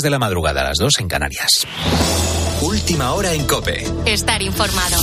de la madrugada a las 2 en Canarias. Última hora en Cope. Estar informado.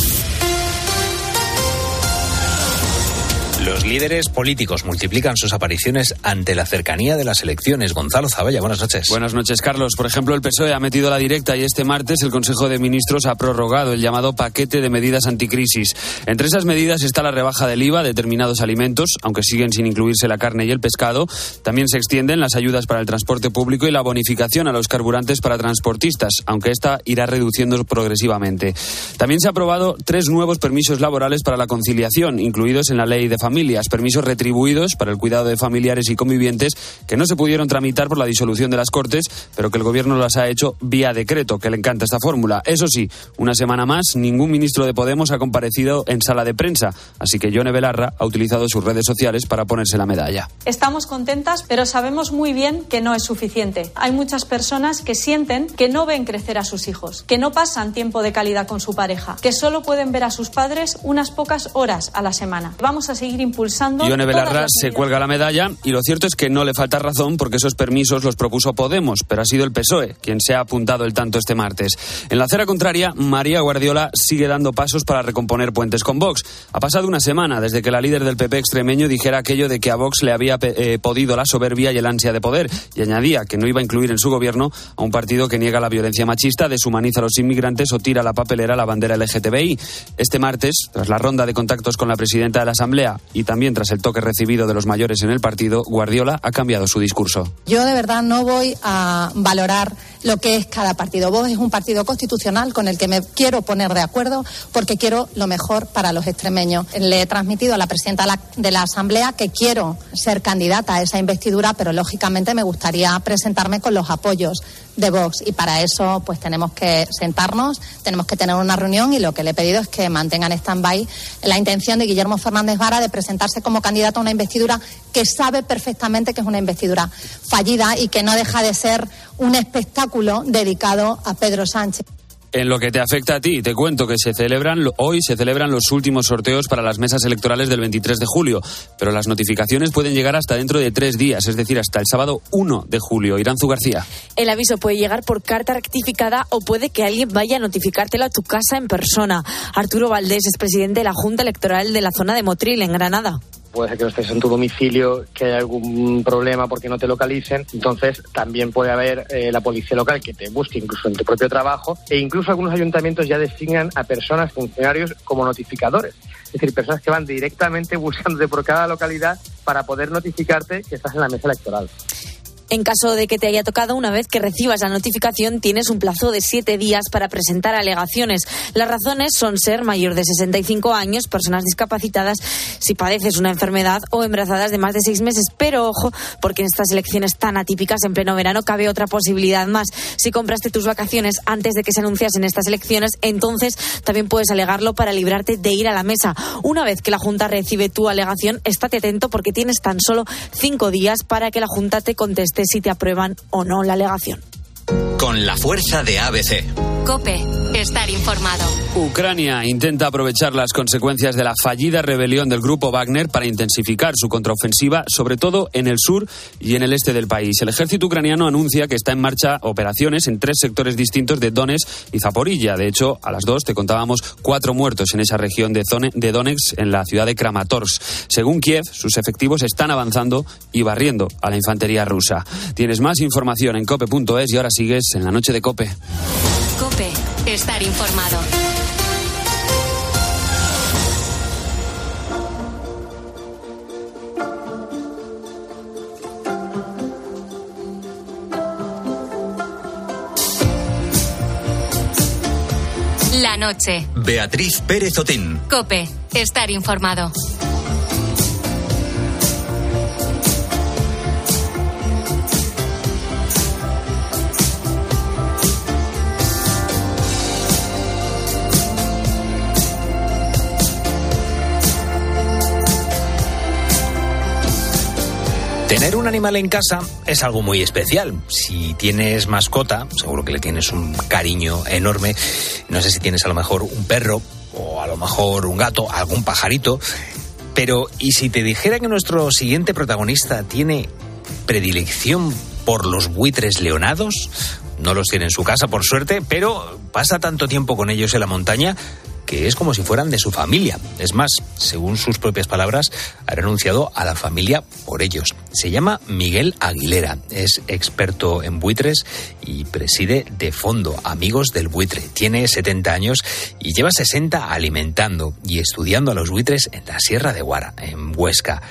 Los líderes políticos multiplican sus apariciones ante la cercanía de las elecciones. Gonzalo Zavalla, buenas noches. Buenas noches, Carlos. Por ejemplo, el PSOE ha metido la directa y este martes el Consejo de Ministros ha prorrogado el llamado paquete de medidas anticrisis. Entre esas medidas está la rebaja del IVA de determinados alimentos, aunque siguen sin incluirse la carne y el pescado. También se extienden las ayudas para el transporte público y la bonificación a los carburantes para transportistas, aunque esta irá reduciendo progresivamente. También se ha aprobado tres nuevos permisos laborales para la conciliación, incluidos en la ley de familia familias, permisos retribuidos para el cuidado de familiares y convivientes que no se pudieron tramitar por la disolución de las Cortes, pero que el Gobierno las ha hecho vía decreto, que le encanta esta fórmula. Eso sí, una semana más, ningún ministro de Podemos ha comparecido en sala de prensa, así que Yone Belarra ha utilizado sus redes sociales para ponerse la medalla. Estamos contentas, pero sabemos muy bien que no es suficiente. Hay muchas personas que sienten que no ven crecer a sus hijos, que no pasan tiempo de calidad con su pareja, que solo pueden ver a sus padres unas pocas horas a la semana. Vamos a seguir impulsando. Ione Belarra se cuelga la medalla y lo cierto es que no le falta razón porque esos permisos los propuso Podemos, pero ha sido el PSOE quien se ha apuntado el tanto este martes. En la acera contraria, María Guardiola sigue dando pasos para recomponer puentes con Vox. Ha pasado una semana desde que la líder del PP extremeño dijera aquello de que a Vox le había eh, podido la soberbia y el ansia de poder y añadía que no iba a incluir en su gobierno a un partido que niega la violencia machista, deshumaniza a los inmigrantes o tira la papelera la bandera LGTBI. Este martes, tras la ronda de contactos con la presidenta de la Asamblea y también tras el toque recibido de los mayores en el partido, Guardiola ha cambiado su discurso. Yo de verdad no voy a valorar lo que es cada partido. Vos es un partido constitucional con el que me quiero poner de acuerdo porque quiero lo mejor para los extremeños. Le he transmitido a la presidenta de la Asamblea que quiero ser candidata a esa investidura, pero lógicamente me gustaría presentarme con los apoyos de Vox y para eso pues tenemos que sentarnos, tenemos que tener una reunión y lo que le he pedido es que mantengan stand-by la intención de Guillermo Fernández Vara de presentarse como candidato a una investidura que sabe perfectamente que es una investidura fallida y que no deja de ser un espectáculo dedicado a Pedro Sánchez. En lo que te afecta a ti, te cuento que se celebran hoy se celebran los últimos sorteos para las mesas electorales del 23 de julio, pero las notificaciones pueden llegar hasta dentro de tres días, es decir, hasta el sábado 1 de julio. Iranzu García. El aviso puede llegar por carta rectificada o puede que alguien vaya a notificártelo a tu casa en persona. Arturo Valdés es presidente de la Junta Electoral de la zona de Motril, en Granada puede ser que no estés en tu domicilio, que haya algún problema porque no te localicen. Entonces, también puede haber eh, la policía local que te busque incluso en tu propio trabajo e incluso algunos ayuntamientos ya designan a personas, funcionarios, como notificadores. Es decir, personas que van directamente buscándote por cada localidad para poder notificarte que estás en la mesa electoral. En caso de que te haya tocado, una vez que recibas la notificación, tienes un plazo de siete días para presentar alegaciones. Las razones son ser mayor de 65 años, personas discapacitadas, si padeces una enfermedad o embarazadas de más de seis meses. Pero ojo, porque en estas elecciones tan atípicas en pleno verano cabe otra posibilidad más. Si compraste tus vacaciones antes de que se anunciasen estas elecciones, entonces también puedes alegarlo para librarte de ir a la mesa. Una vez que la Junta recibe tu alegación, estate atento porque tienes tan solo cinco días para que la Junta te conteste si te aprueban o no la alegación. Con la fuerza de ABC. Cope, estar informado. Ucrania intenta aprovechar las consecuencias de la fallida rebelión del grupo Wagner para intensificar su contraofensiva, sobre todo en el sur y en el este del país. El ejército ucraniano anuncia que está en marcha operaciones en tres sectores distintos de Donetsk y Zaporilla. De hecho, a las dos te contábamos cuatro muertos en esa región de, de Donetsk, en la ciudad de Kramatorsk. Según Kiev, sus efectivos están avanzando y barriendo a la infantería rusa. Tienes más información en cope.es y ahora sigues en la noche de Cope. Cope, estar informado. La noche. Beatriz Pérez Otín. Cope, estar informado. Tener un animal en casa es algo muy especial. Si tienes mascota, seguro que le tienes un cariño enorme. No sé si tienes a lo mejor un perro o a lo mejor un gato, algún pajarito. Pero, ¿y si te dijera que nuestro siguiente protagonista tiene predilección por los buitres leonados. No los tiene en su casa, por suerte, pero pasa tanto tiempo con ellos en la montaña que es como si fueran de su familia. Es más, según sus propias palabras, ha renunciado a la familia por ellos. Se llama Miguel Aguilera, es experto en buitres y preside de fondo Amigos del Buitre. Tiene 70 años y lleva 60 alimentando y estudiando a los buitres en la Sierra de Guara, en Huesca.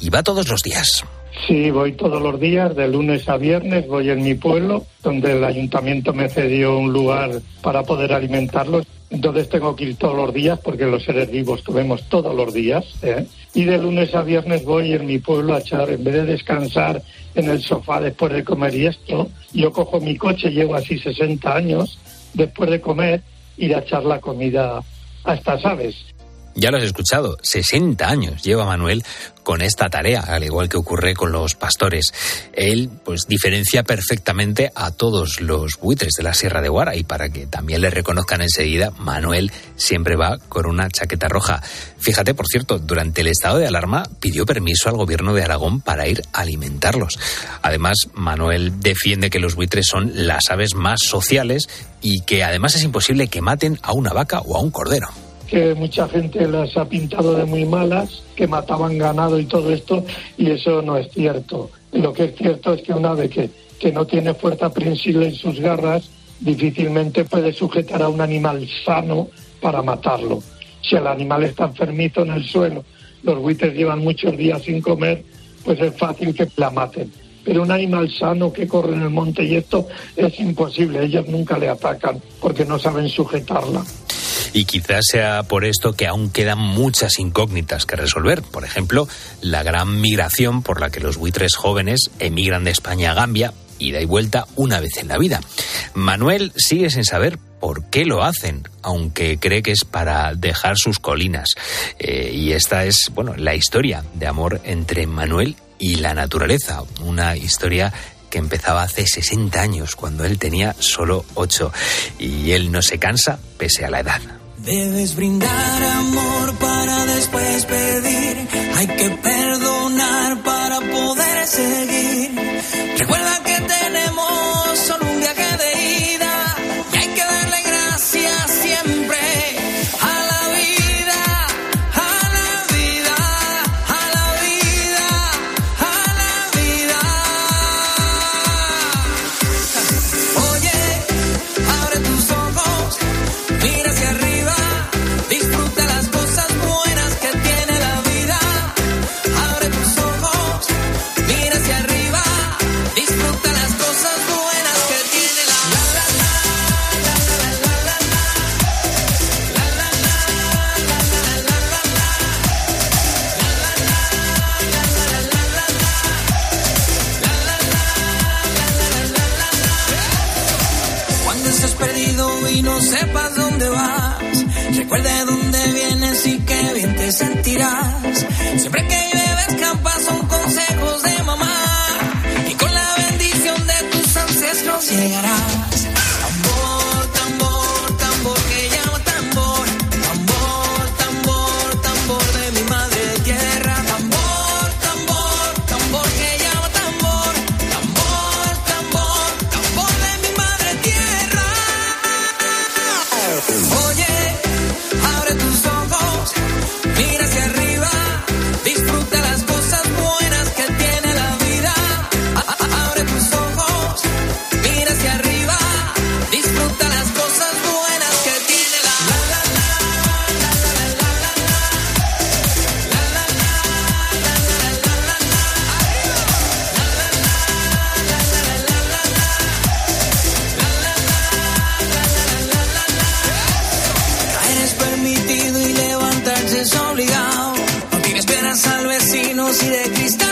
Y va todos los días. Sí, voy todos los días, de lunes a viernes, voy en mi pueblo, donde el ayuntamiento me cedió un lugar para poder alimentarlos. Entonces tengo que ir todos los días porque los seres vivos comemos todos los días. ¿eh? Y de lunes a viernes voy en mi pueblo a echar, en vez de descansar en el sofá después de comer y esto, yo cojo mi coche, llevo así 60 años, después de comer, ir a echar la comida a estas aves. Ya lo has escuchado, 60 años lleva Manuel con esta tarea, al igual que ocurre con los pastores. Él, pues, diferencia perfectamente a todos los buitres de la Sierra de Guara y para que también le reconozcan enseguida, Manuel siempre va con una chaqueta roja. Fíjate, por cierto, durante el estado de alarma pidió permiso al gobierno de Aragón para ir a alimentarlos. Además, Manuel defiende que los buitres son las aves más sociales y que además es imposible que maten a una vaca o a un cordero que mucha gente las ha pintado de muy malas, que mataban ganado y todo esto, y eso no es cierto. Lo que es cierto es que una ave que, que no tiene fuerza prensible en sus garras, difícilmente puede sujetar a un animal sano para matarlo. Si el animal está enfermito en el suelo, los buitres llevan muchos días sin comer, pues es fácil que la maten. Pero un animal sano que corre en el monte y esto es imposible, ellos nunca le atacan porque no saben sujetarla y quizás sea por esto que aún quedan muchas incógnitas que resolver. Por ejemplo, la gran migración por la que los buitres jóvenes emigran de España a Gambia, ida y vuelta una vez en la vida. Manuel sigue sin saber por qué lo hacen, aunque cree que es para dejar sus colinas. Eh, y esta es, bueno, la historia de amor entre Manuel y la naturaleza, una historia que empezaba hace 60 años, cuando él tenía solo 8, y él no se cansa pese a la edad. Debes brindar amor para después pedir. Hay que perdonar para poder seguir. ojos y de cristal.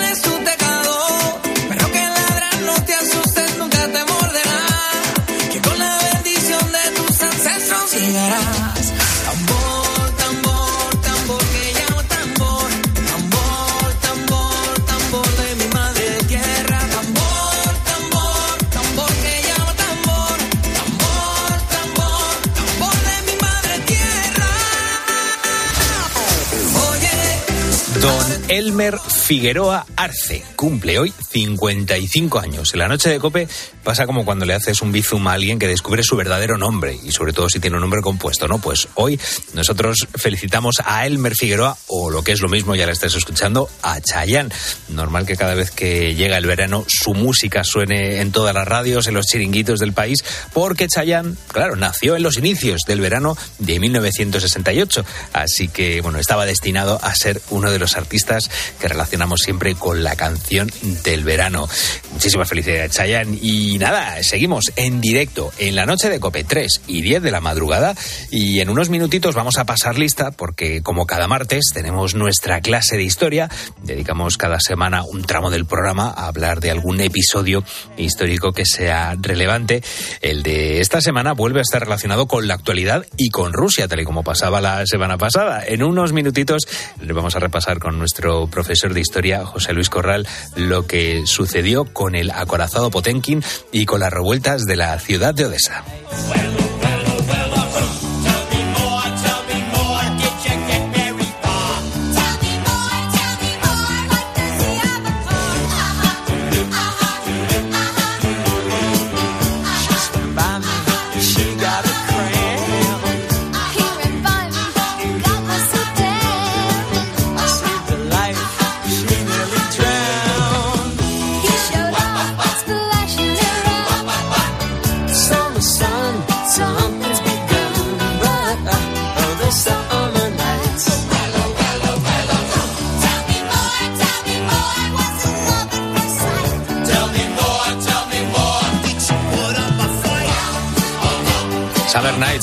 Figueroa Arce cumple hoy 55 años. En la noche de Cope pasa como cuando le haces un bizum a alguien que descubre su verdadero nombre y sobre todo si tiene un nombre compuesto, ¿no? Pues hoy nosotros felicitamos a Elmer Figueroa o lo que es lo mismo, ya la estás escuchando, a Chayanne. Normal que cada vez que llega el verano su música suene en todas las radios, en los chiringuitos del país, porque Chayanne, claro, nació en los inicios del verano de 1968. Así que, bueno, estaba destinado a ser uno de los artistas que relacionamos siempre con la canción del verano. Muchísimas felicidades, Chayanne. Y nada, seguimos en directo en la noche de Cope 3 y 10 de la madrugada. Y en unos minutitos vamos a pasar lista porque, como cada martes, tenemos nuestra clase de historia. Dedicamos cada semana un tramo del programa a hablar de algún episodio histórico que sea relevante. El de esta semana vuelve a estar relacionado con la actualidad y con Rusia, tal y como pasaba la semana pasada. En unos minutitos le vamos a repasar con nuestro profesor de historia, José Luis Corral, lo que sucedió con el acorazado Potenkin y con las revueltas de la ciudad de Odessa.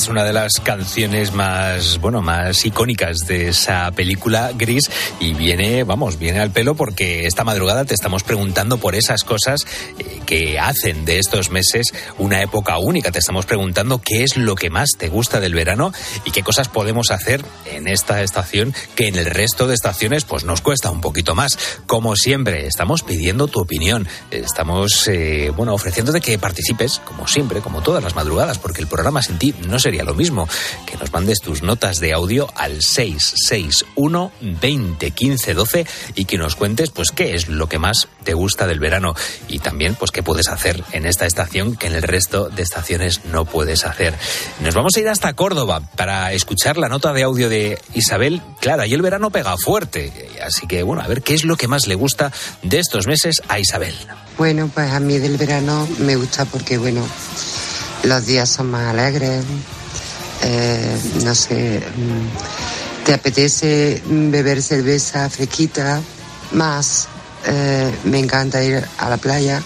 Nights, una de las canciones más, bueno, más icónicas de esa película gris y viene, vamos, viene al pelo porque esta madrugada te estamos preguntando por esas cosas que hacen de estos meses una época única. Te estamos preguntando qué es lo que más te gusta del verano y qué cosas podemos hacer en esta estación que en el resto de estaciones pues nos cuesta un poquito más. Como siempre, estamos pidiendo tu opinión. Estamos, eh, bueno, ofreciéndote que participes, como siempre, como todas las madrugadas, porque el programa sin ti no sería lo mismo. Que nos mandes tus notas de audio al 661 20 15 12 y que nos cuentes pues qué es lo que más te gusta del verano y también pues qué puedes hacer en esta estación que en el resto de estaciones no puedes hacer. Nos vamos a ir hasta Córdoba para escuchar la nota de audio de Isabel. Claro, y el verano pega fuerte, así que bueno, a ver qué es lo que más le gusta de estos meses a Isabel. Bueno, pues a mí del verano me gusta porque bueno, los días son más alegres, eh, no sé, mm, te apetece beber cerveza fresquita, más eh, me encanta ir a la playa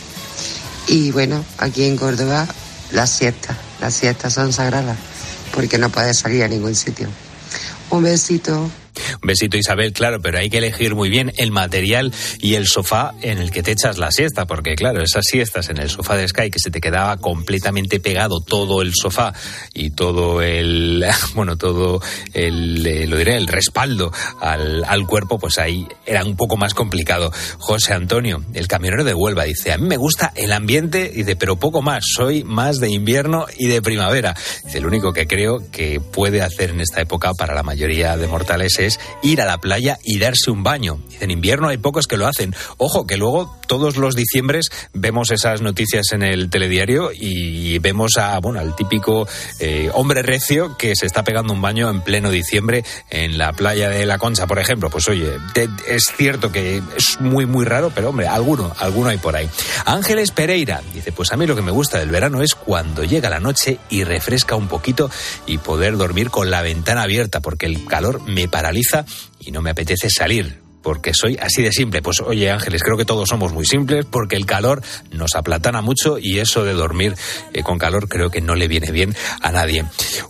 y bueno, aquí en Córdoba las siestas, las siestas son sagradas porque no puedes salir a ningún sitio. Un besito. Un besito Isabel, claro, pero hay que elegir muy bien el material y el sofá en el que te echas la siesta, porque claro, esas siestas en el sofá de Sky que se te quedaba completamente pegado todo el sofá y todo el, bueno, todo el, eh, lo diré, el respaldo al, al cuerpo, pues ahí era un poco más complicado. José Antonio, el camionero de Huelva, dice, a mí me gusta el ambiente, dice, pero poco más, soy más de invierno y de primavera. Dice, lo único que creo que puede hacer en esta época para la mayoría de mortales es ir a la playa y darse un baño. En invierno hay pocos que lo hacen. Ojo, que luego todos los diciembres vemos esas noticias en el telediario y vemos a, bueno, al típico eh, hombre recio que se está pegando un baño en pleno diciembre en la playa de La Concha, por ejemplo. Pues oye, te, es cierto que es muy, muy raro, pero hombre, alguno, alguno hay por ahí. Ángeles Pereira dice, pues a mí lo que me gusta del verano es cuando llega la noche y refresca un poquito y poder dormir con la ventana abierta, porque el calor me paraliza y no me apetece salir porque soy así de simple. Pues oye Ángeles, creo que todos somos muy simples porque el calor nos aplatana mucho y eso de dormir eh, con calor creo que no le viene bien a nadie.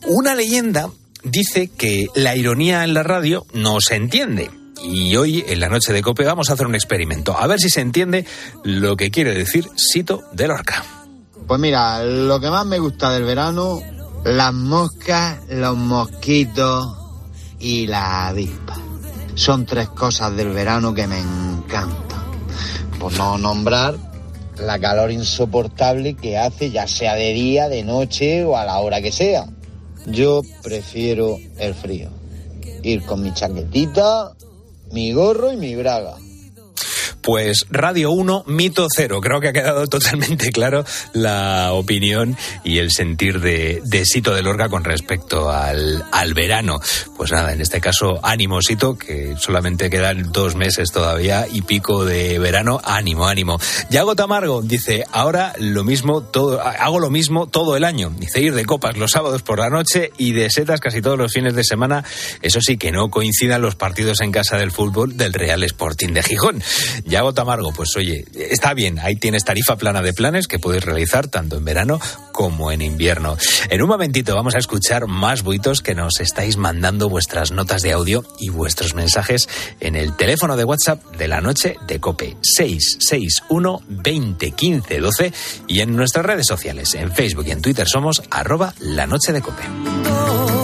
Una leyenda dice que la ironía en la radio no se entiende. Y hoy, en la noche de Cope, vamos a hacer un experimento. A ver si se entiende lo que quiere decir Sito de Lorca. Pues mira, lo que más me gusta del verano, las moscas, los mosquitos y la avispa. Son tres cosas del verano que me encantan. Por no nombrar la calor insoportable que hace, ya sea de día, de noche o a la hora que sea. Yo prefiero el frío. Ir con mi chaquetita, mi gorro y mi braga. Pues Radio 1, mito cero. Creo que ha quedado totalmente claro la opinión y el sentir de, de Sito de Lorca con respecto al, al verano. Pues nada, en este caso, ánimo, Sito, que solamente quedan dos meses todavía y pico de verano. Ánimo, ánimo. Yago Tamargo dice, ahora lo mismo, todo, hago lo mismo todo el año. Dice, ir de copas los sábados por la noche y de setas casi todos los fines de semana. Eso sí, que no coincidan los partidos en casa del fútbol del Real Sporting de Gijón. Yago Tamargo, pues oye, está bien, ahí tienes tarifa plana de planes que puedes realizar tanto en verano como en invierno. En un momentito vamos a escuchar más buitos que nos estáis mandando vuestras notas de audio y vuestros mensajes en el teléfono de WhatsApp de la noche de Cope 661 20 15 12 y en nuestras redes sociales, en Facebook y en Twitter somos arroba la noche de Cope.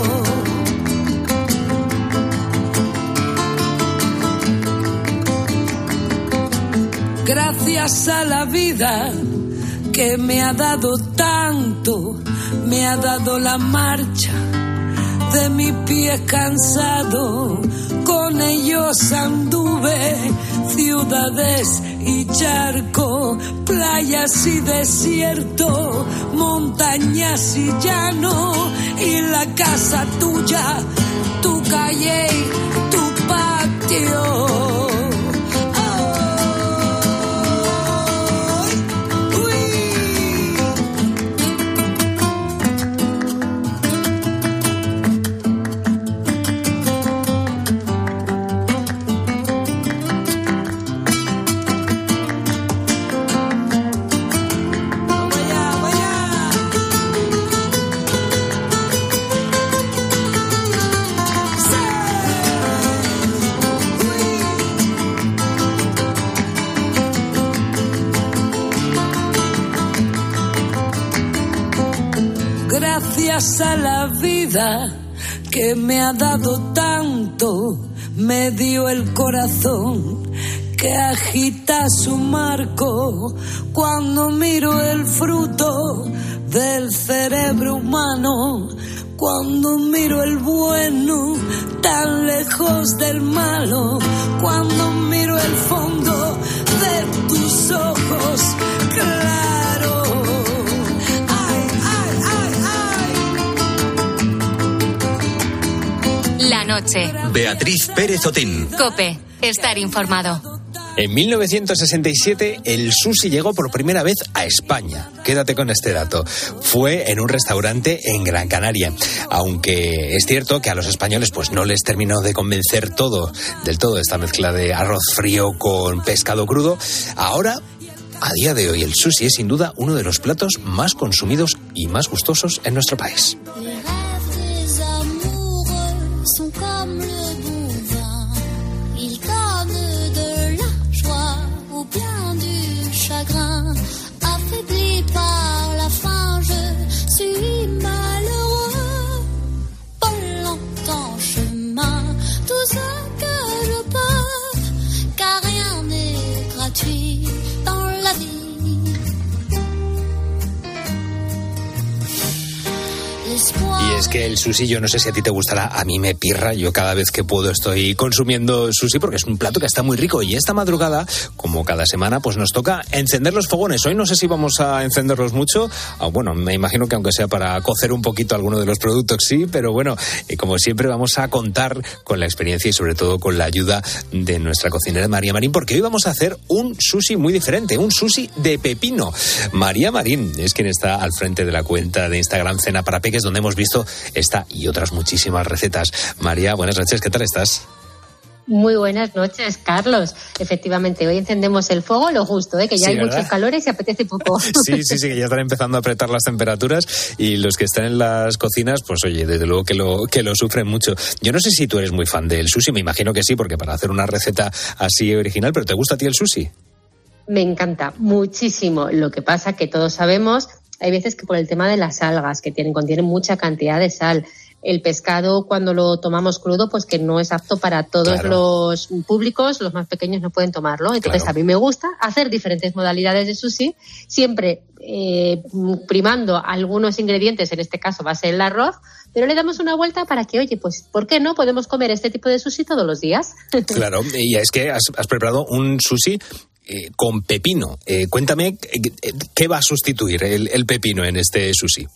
Gracias a la vida que me ha dado tanto, me ha dado la marcha de mi pie cansado. Con ellos anduve ciudades y charco, playas y desierto, montañas y llano, y la casa tuya, tu calle, tu patio. Gracias a la vida que me ha dado tanto, me dio el corazón que agita su marco cuando miro el fruto del cerebro humano, cuando miro el bueno tan lejos del malo, cuando miro el fondo de tus ojos. La noche. Beatriz Pérez Otín. Cope. Estar informado. En 1967 el sushi llegó por primera vez a España. Quédate con este dato. Fue en un restaurante en Gran Canaria. Aunque es cierto que a los españoles pues no les terminó de convencer todo, del todo esta mezcla de arroz frío con pescado crudo, ahora a día de hoy el sushi es sin duda uno de los platos más consumidos y más gustosos en nuestro país. Es que el sushi, yo no sé si a ti te gustará, a mí me pirra, yo cada vez que puedo estoy consumiendo sushi porque es un plato que está muy rico y esta madrugada, como cada semana, pues nos toca encender los fogones. Hoy no sé si vamos a encenderlos mucho, ah, bueno, me imagino que aunque sea para cocer un poquito alguno de los productos, sí, pero bueno, eh, como siempre vamos a contar con la experiencia y sobre todo con la ayuda de nuestra cocinera María Marín, porque hoy vamos a hacer un sushi muy diferente, un sushi de pepino. María Marín es quien está al frente de la cuenta de Instagram Cena para Peques, donde hemos visto esta y otras muchísimas recetas. María, buenas noches, ¿qué tal estás? Muy buenas noches, Carlos. Efectivamente, hoy encendemos el fuego lo justo, ¿eh? que ya Sí, hay ¿verdad? muchos calores y apetece poco. Sí, sí, sí, que ya están empezando a apretar las temperaturas y los que están en las cocinas, pues oye, desde luego que lo, que lo sufren mucho. Yo no sé si tú eres muy fan del sushi, me imagino que sí, porque para hacer una receta así original, pero ¿te gusta a ti el sushi? Me encanta muchísimo. Lo que pasa que todos sabemos, hay veces que por el tema de las algas, que tienen, contienen mucha cantidad de sal, el pescado cuando lo tomamos crudo, pues que no es apto para todos Claro. los públicos, los más pequeños no pueden tomarlo. Entonces Claro. a mí me gusta hacer diferentes modalidades de sushi, siempre eh, primando algunos ingredientes, en este caso va a ser el arroz, pero le damos una vuelta para que, oye, pues, ¿por qué no podemos comer este tipo de sushi todos los días? Claro, y es que has, has preparado un sushi eh, con pepino. Eh, cuéntame, eh, ¿qué va a sustituir el, el pepino en este sushi?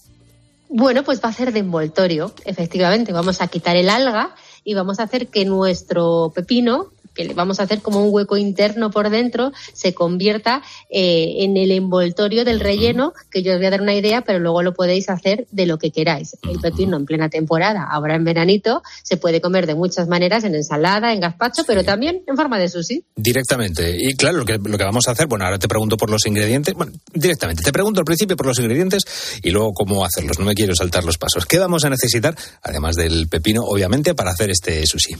Bueno, pues va a ser de envoltorio, efectivamente. Vamos a quitar el alga y vamos a hacer que nuestro pepino, que le vamos a hacer como un hueco interno por dentro, se convierta eh, en el envoltorio del relleno, que yo os voy a dar una idea, pero luego lo podéis hacer de lo que queráis. El pepino en plena temporada, ahora en veranito, se puede comer de muchas maneras, en ensalada, en gazpacho, pero también en forma de sushi. Directamente. Y claro, lo que, lo que vamos a hacer, bueno, ahora te pregunto por los ingredientes. Bueno, directamente. Te pregunto al principio por los ingredientes y luego cómo hacerlos. No me quiero saltar los pasos. ¿Qué vamos a necesitar, además del pepino, obviamente, para hacer este sushi?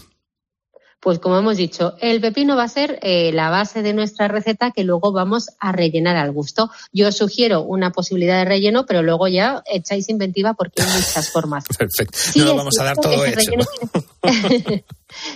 Pues como hemos dicho, el pepino va a ser eh, la base de nuestra receta que luego vamos a rellenar al gusto. Yo os sugiero una posibilidad de relleno, pero luego ya echáis inventiva porque hay muchas formas. Perfecto. Sí, no lo vamos a dar todo ese hecho. relleno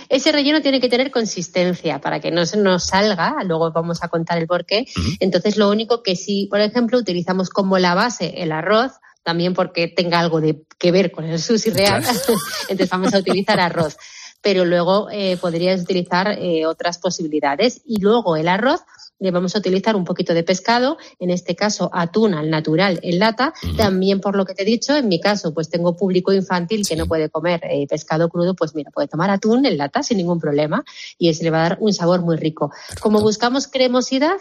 Ese relleno tiene que tener consistencia para que no se nos salga, luego vamos a contar el porqué. Entonces, lo único que sí, por ejemplo, utilizamos como la base el arroz, también porque tenga algo de que ver con el sushi real, entonces vamos a utilizar arroz. Pero luego eh, podrías utilizar eh, otras posibilidades. Y luego el arroz le vamos a utilizar un poquito de pescado, en este caso atún al natural en lata, también por lo que te he dicho, en mi caso pues tengo público infantil que no puede comer eh, pescado crudo, pues mira, puede tomar atún en lata sin ningún problema y ese le va a dar un sabor muy rico. Como buscamos cremosidad,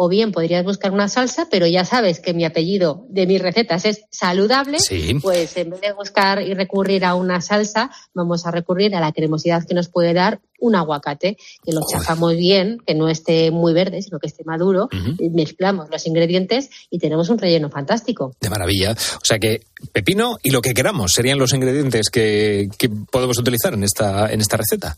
o bien podrías buscar una salsa, pero ya sabes que mi apellido de mis recetas es saludable, Sí. pues en vez de buscar y recurrir a una salsa, vamos a recurrir a la cremosidad que nos puede dar un aguacate, que lo chafamos bien, que no esté muy verde, sino que esté maduro, y mezclamos los ingredientes y tenemos un relleno fantástico. De maravilla. O sea que pepino y lo que queramos serían los ingredientes que, que podemos utilizar en esta, en esta receta.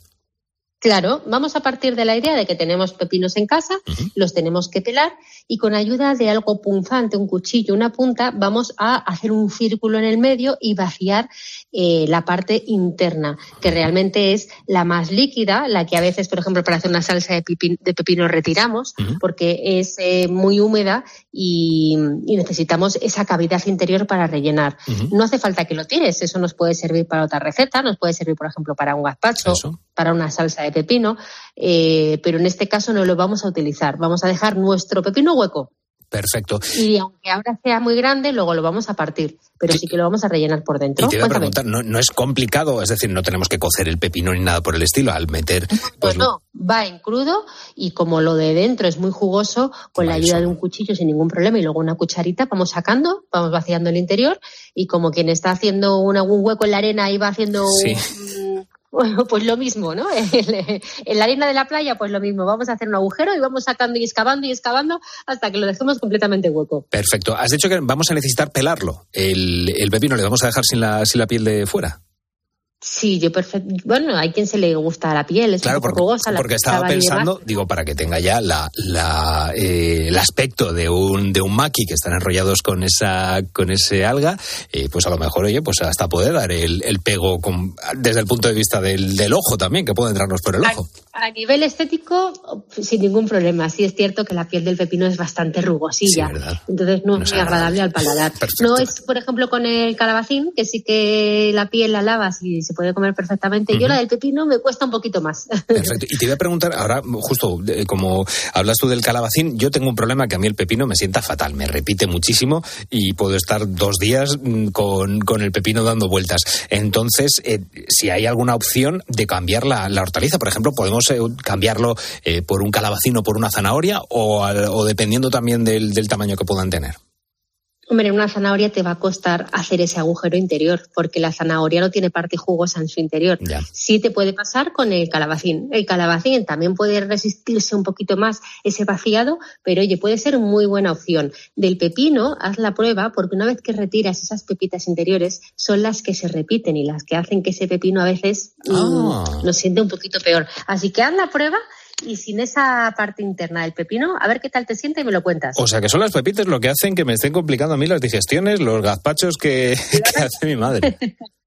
Claro, vamos a partir de la idea de que tenemos pepinos en casa, los tenemos que pelar y con ayuda de algo punzante, un cuchillo, una punta, vamos a hacer un círculo en el medio y vaciar eh, la parte interna, que realmente es la más líquida, la que a veces, por ejemplo, para hacer una salsa de, pipi- de pepino retiramos, porque es eh, muy húmeda y, y necesitamos esa cavidad interior para rellenar. No hace falta que lo tires, eso nos puede servir para otra receta, nos puede servir, por ejemplo, para un gazpacho, para una salsa de pepino, eh, pero en este caso no lo vamos a utilizar. Vamos a dejar nuestro pepino hueco Perfecto. y aunque ahora sea muy grande, luego lo vamos a partir, pero sí que lo vamos a rellenar por dentro. Y te iba a preguntar, ¿no, no es complicado? Es decir, no tenemos que cocer el pepino ni nada por el estilo. Al meter. Pues no, va en crudo y como lo de dentro es muy jugoso, con la ayuda de un cuchillo sin ningún problema y luego una cucharita vamos sacando, vamos vaciando el interior y como quien está haciendo un, un hueco en la arena y va haciendo Sí. un- bueno, pues lo mismo, ¿no? En la arena de la playa, pues lo mismo. Vamos a hacer un agujero y vamos sacando y excavando y excavando hasta que lo dejemos completamente hueco. Perfecto. Has dicho que vamos a necesitar pelarlo. El, el pepino le vamos a dejar sin la, sin la piel de fuera. Sí, yo perfecto. Bueno, hay quien se le gusta la piel, es Claro, poco porque, la estaba pensando, digo, para que tenga ya la, la, eh, el aspecto de un, de un maqui que están enrollados con esa, con ese alga, eh, pues a lo mejor, oye, pues hasta poder dar el, el pego con- desde el punto de vista del, del ojo también, que puede entrarnos por el ojo. A nivel estético, sin ningún problema. Sí es cierto que la piel del pepino es bastante rugosilla. entonces no, es muy agradable al paladar. No es, por ejemplo, con el calabacín, que sí que la piel la lavas y se puede comer perfectamente. Yo la del pepino me cuesta un poquito más. Perfecto. Y te iba a preguntar, ahora, justo como hablas tú del calabacín, yo tengo un problema que a mí el pepino me sienta fatal, me repite muchísimo y puedo estar dos días mm, con, con el pepino dando vueltas. Entonces, eh, si hay alguna opción de cambiar la, la hortaliza, por ejemplo, podemos eh, cambiarlo eh, por un calabacín o por una zanahoria o, al- o dependiendo también del, del tamaño que puedan tener. Hombre, una zanahoria te va a costar hacer ese agujero interior, porque la zanahoria no tiene parte jugosa en su interior. Ya. Sí te puede pasar con el calabacín. El calabacín también puede resistirse un poquito más ese vaciado, pero oye, puede ser muy buena opción. Del pepino, haz la prueba, porque una vez que retiras esas pepitas interiores, son las que se repiten y las que hacen que ese pepino a veces mm, Ah. nos siente un poquito peor. Así que haz la prueba y sin esa parte interna del pepino, a ver qué tal te siente y me lo cuentas. O sea que son las pepitas lo que hacen que me estén complicando a mí las digestiones, los gazpachos que, que hace mi madre.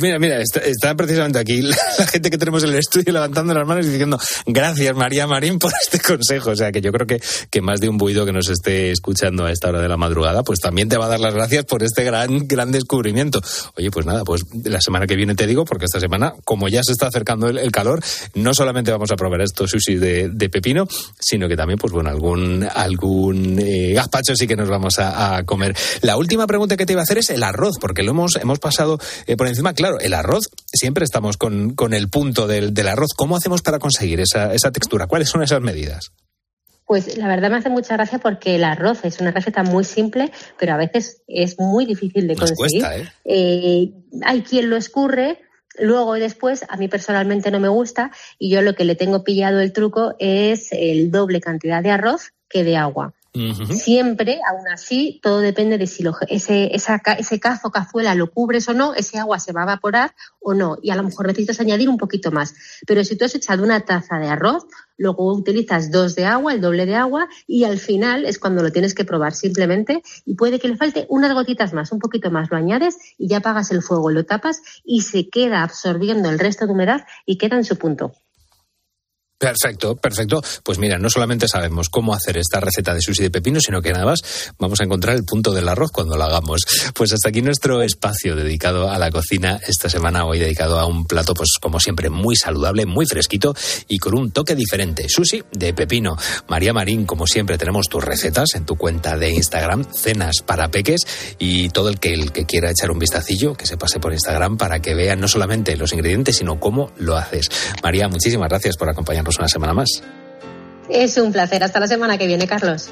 Mira, mira, está, precisamente aquí la, gente que tenemos en el estudio levantando las manos y diciendo gracias María Marín por este consejo. O sea que yo creo que, que más de un buido que nos esté escuchando a esta hora de la madrugada, pues también te va a dar las gracias por este gran, gran descubrimiento. Oye, pues nada, pues la semana que viene te digo, porque esta semana, como ya se está acercando el, calor, no solamente vamos a probar estos sushi de, pepino, sino que también, pues bueno, algún, algún eh, gazpacho sí que nos vamos a, a comer. La última pregunta que te iba a hacer es el arroz, porque lo hemos, hemos pasado eh, por encima. Claro, el arroz, siempre estamos con, con el punto del, del arroz. ¿Cómo hacemos para conseguir esa, esa textura? ¿Cuáles son esas medidas? Pues la verdad me hace mucha gracia porque el arroz es una receta muy simple, pero a veces es muy difícil de Nos conseguir. cuesta, ¿eh? Eh, hay quien lo escurre, luego y después, a mí personalmente no me gusta y yo lo que le tengo pillado el truco es el doble cantidad de arroz que de agua. Siempre, aún así, todo depende de si lo- ese, ese cazo, cazuela lo cubres o no, ese agua se va a evaporar o no. Y a lo mejor necesitas añadir un poquito más. Pero si tú has echado una taza de arroz, luego utilizas dos de agua, el doble de agua, y al final es cuando lo tienes que probar simplemente. Y puede que le falte unas gotitas más, un poquito más, lo añades y ya apagas el fuego, lo tapas y se queda absorbiendo el resto de humedad y queda en su punto. Perfecto, perfecto. Pues mira, no solamente sabemos cómo hacer esta receta de sushi de pepino, sino que nada más vamos a encontrar el punto del arroz cuando lo hagamos. Pues hasta aquí nuestro espacio dedicado a la cocina esta semana, hoy dedicado a un plato, pues como siempre, muy saludable, muy fresquito y con un toque diferente. Sushi de pepino. María Marín, como siempre, tenemos tus recetas en tu cuenta de Instagram, cenas para peques, y todo el que, el que quiera echar un vistacillo, que se pase por Instagram para que vean no solamente los ingredientes, sino cómo lo haces. María, muchísimas gracias por acompañarnos una semana más. Es un placer. Hasta la semana que viene, Carlos.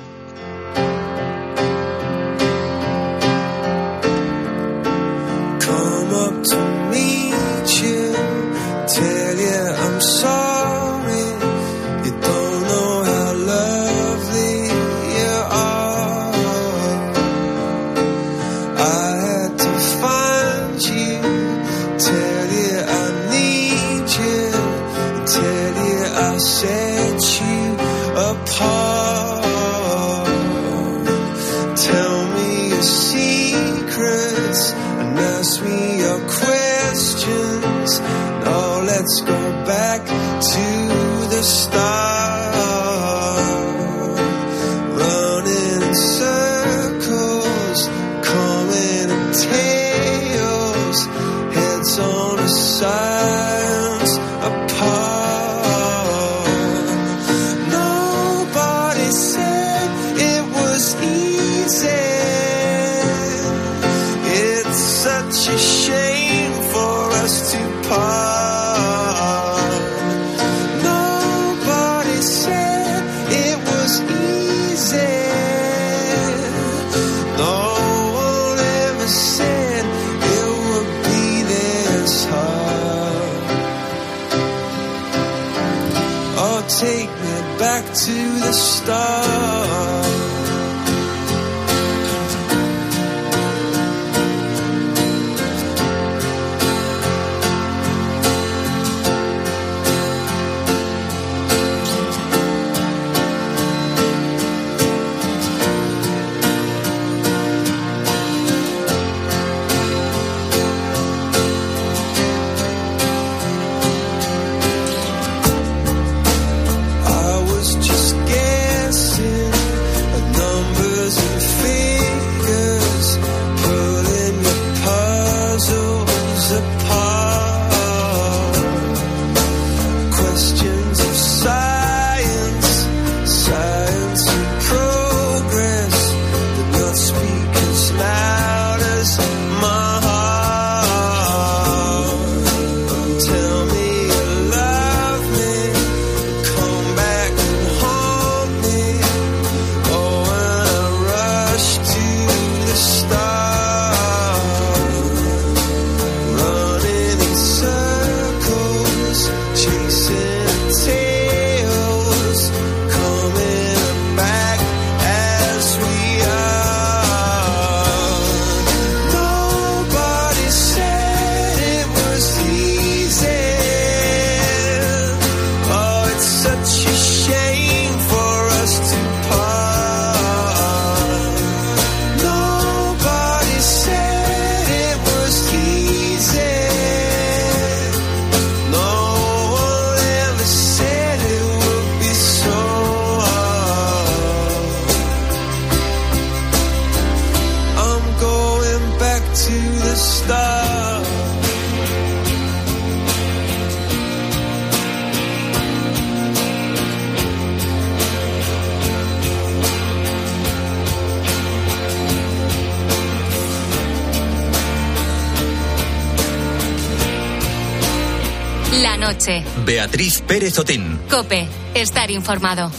La noche. Beatriz Pérez Otín. Cope. Estar informado.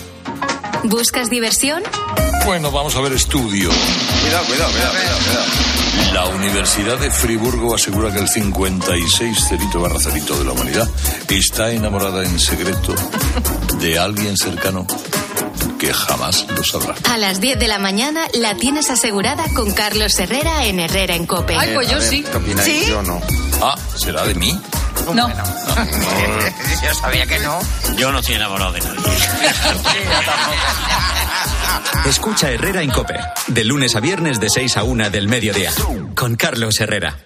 ¿Buscas diversión? Bueno, vamos a ver estudio. Cuidado, cuidado, cuidado, cuidado, cuidado. La Universidad de Friburgo asegura que el 56 cerito barra cerito de la humanidad está enamorada en secreto de alguien cercano que jamás lo sabrá. A las 10 de la mañana la tienes asegurada con Carlos Herrera en Herrera en Cope. Eh, a ver, ¿qué opináis? Yo no. Ah, ¿será de mí? No. Yo sabía que no. Yo no estoy enamorado de nadie. Escucha Herrera en Cope. De lunes a viernes de 6 a 1 del mediodía. Con Carlos Herrera.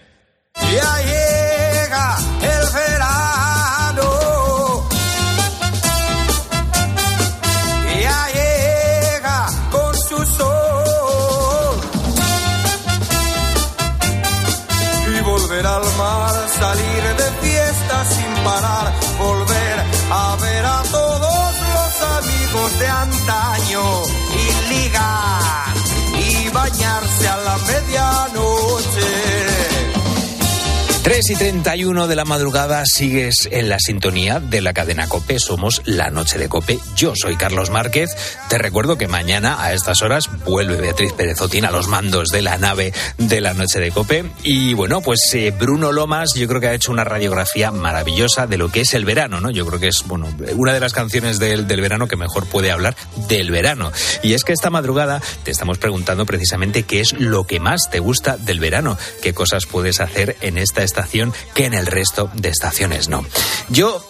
3310244. 3 y 31 de la madrugada sigues en la sintonía de la cadena Cope. Somos la noche de Cope. Yo soy Carlos Márquez. Te recuerdo que mañana a estas horas vuelve Beatriz Pérez Otín a los mandos de la nave de la noche de Cope. Y bueno, pues eh, Bruno Lomas yo creo que ha hecho una radiografía maravillosa de lo que es el verano, ¿no? Yo creo que es, bueno, una de las canciones del, del verano que mejor puede hablar del verano. Y es que esta madrugada te estamos preguntando precisamente qué es lo que más te gusta del verano, qué cosas puedes hacer en esta estación que en el resto de estaciones no. Yo,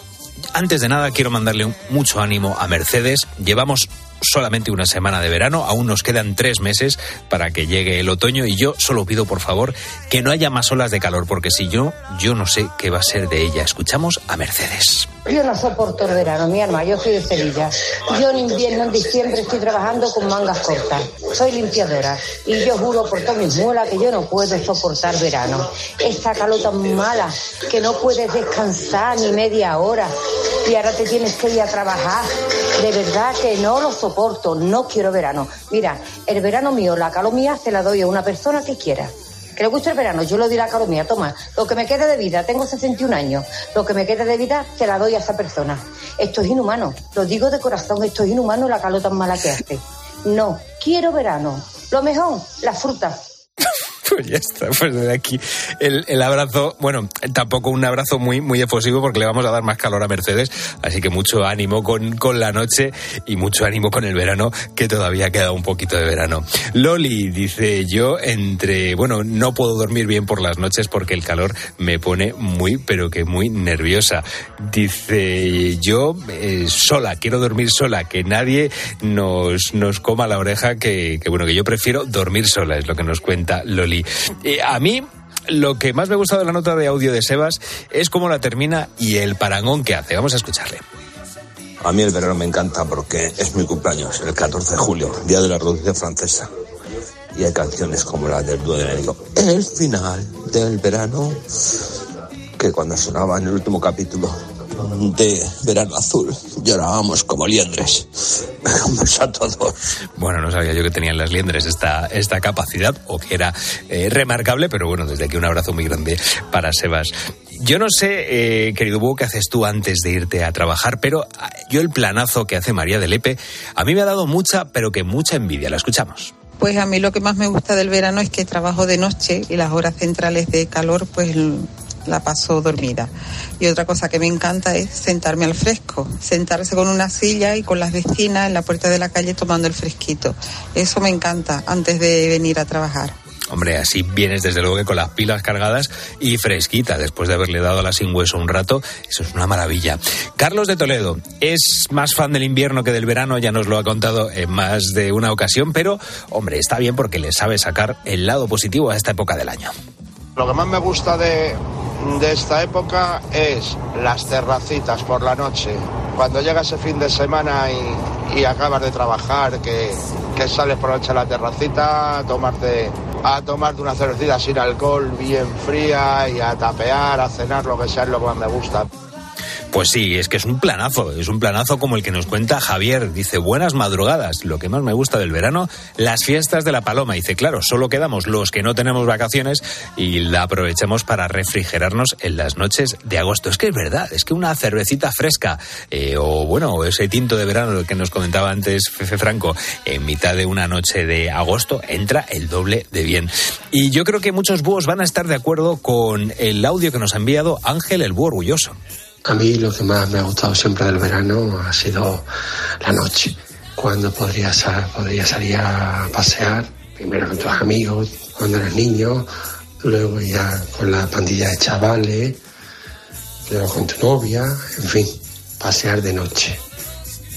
antes de nada, quiero mandarle mucho ánimo a Mercedes. Llevamos solamente una semana de verano, aún nos quedan tres meses para que llegue el otoño y yo solo pido por favor que no haya más olas de calor, porque si yo, yo no sé qué va a ser de ella. Escuchamos a Mercedes. Yo no soporto el verano, mi alma, yo soy de Sevilla. Yo en invierno, en diciembre, estoy trabajando con mangas cortas. Soy limpiadora. Y yo juro por todas mis muelas que yo no puedo soportar verano. Esta calor tan mala que no puedes descansar ni media hora. Y ahora te tienes que ir a trabajar. De verdad que no lo soporto, no quiero verano. Mira, el verano mío, la calor mía, se la doy a una persona que quiera. Que le guste el verano, yo le doy la calor mía, toma, lo que me queda de vida, tengo 61 años, lo que me queda de vida se la doy a esa persona. Esto es inhumano, lo digo de corazón, esto es inhumano la calor tan mala que hace. No, quiero verano. Lo mejor, la fruta. Pues ya está, pues desde aquí el, el abrazo, bueno, tampoco un abrazo muy, muy efusivo porque le vamos a dar más calor a Mercedes, así que mucho ánimo con, con la noche y mucho ánimo con el verano, que todavía queda un poquito de verano. Loli dice, yo entre, bueno, no puedo dormir bien por las noches porque el calor me pone muy, pero que muy nerviosa. Dice, yo eh, sola, quiero dormir sola, que nadie nos, nos coma la oreja, que, que bueno, que yo prefiero dormir sola, es lo que nos cuenta Loli. Eh, a mí, lo que más me ha gustado de la nota de audio de Sebas es cómo la termina y el parangón que hace. Vamos a escucharle. A mí el verano me encanta porque es mi cumpleaños, el 14 de julio, Día de la Revolución Francesa. Y hay canciones como la del dúo de enemigo. El final del verano, que cuando sonaba en el último capítulo de Verano Azul, llorábamos como liendres. Beso a todos. Bueno, no sabía yo que tenían las liendres esta, esta capacidad o que era eh, remarcable, pero bueno, desde aquí un abrazo muy grande para Sebas. Yo no sé, eh, querido Búho, qué haces tú antes de irte a trabajar, pero ah, yo el planazo que hace María de Lepe a mí me ha dado mucha, pero que mucha envidia. La escuchamos. Pues a mí lo que más me gusta del verano es que trabajo de noche y las horas centrales de calor pues la paso dormida. Y otra cosa que me encanta es sentarme al fresco, sentarse con una silla y con las vecinas en la puerta de la calle tomando el fresquito. Eso me encanta antes de venir a trabajar. Hombre, así vienes desde luego que con las pilas cargadas y fresquita después de haberle dado a la sin hueso un rato. Eso es una maravilla. Carlos de Toledo es más fan del invierno que del verano, ya nos lo ha contado en más de una ocasión, pero hombre, está bien porque le sabe sacar el lado positivo a esta época del año. Lo que más me gusta de, de esta época es las terracitas por la noche. Cuando llega ese fin de semana y, y acabas de trabajar, que, que sales por la noche a la terracita, tomarte a tomarte una cervecita sin alcohol, bien fría y a tapear, a cenar, lo que sea, es lo que más me gusta. Pues sí, es que es un planazo, es un planazo como el que nos cuenta Javier. Dice, buenas madrugadas, lo que más me gusta del verano, las fiestas de la paloma. Dice, claro, solo quedamos los que no tenemos vacaciones y la aprovechamos para refrigerarnos en las noches de agosto. Es que es verdad, es que una cervecita fresca eh, o bueno, ese tinto de verano que nos comentaba antes Fefe Franco, en mitad de una noche de agosto entra el doble de bien. Y yo creo que muchos búhos van a estar de acuerdo con el audio que nos ha enviado Ángel el Búho Orgulloso. A mí lo que más me ha gustado siempre del verano ha sido la noche, cuando podría, sa- podría salir a pasear, primero con tus amigos, cuando eres niño, luego ya con la pandilla de chavales, luego con tu novia, en fin, pasear de noche.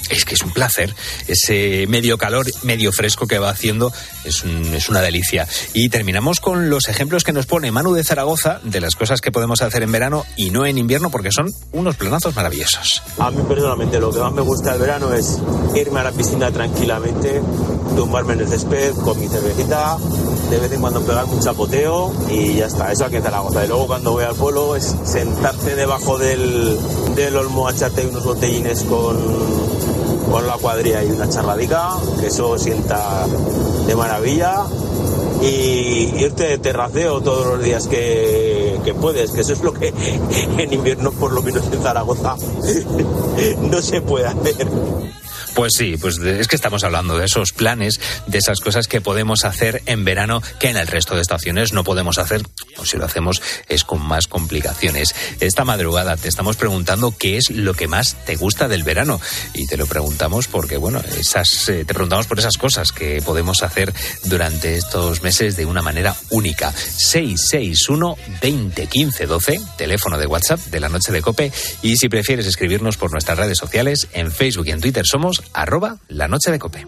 Es que es un placer. Ese medio calor, medio fresco que va haciendo es, un- es una delicia. Y terminamos con los ejemplos que nos pone Manu de Zaragoza de las cosas que podemos hacer en verano y no en invierno porque son unos planazos maravillosos. A mí personalmente lo que más me gusta del verano es irme a la piscina tranquilamente, tumbarme en el césped con mi cervecita, de vez en cuando pegar un chapoteo y ya está, eso aquí en Zaragoza. Y luego cuando voy al pueblo es sentarte debajo del, del olmo echarte unos botellines con, con la cuadrilla y una charradica, que eso sienta de maravilla. Y irte de terraceo todos los días que, que puedes, que eso es lo que en invierno, por lo menos en Zaragoza, no se puede hacer. Pues sí, pues es que estamos hablando de esos planes, de esas cosas que podemos hacer en verano que en el resto de estaciones no podemos hacer, o si lo hacemos es con más complicaciones. Esta madrugada te estamos preguntando qué es lo que más te gusta del verano y te lo preguntamos porque, bueno, esas, eh, te preguntamos por esas cosas que podemos hacer durante estos meses de una manera única. 661 20 15 12, teléfono de WhatsApp de la noche de Cope y si prefieres escribirnos por nuestras redes sociales, en Facebook y en Twitter somos arroba la noche de Cope.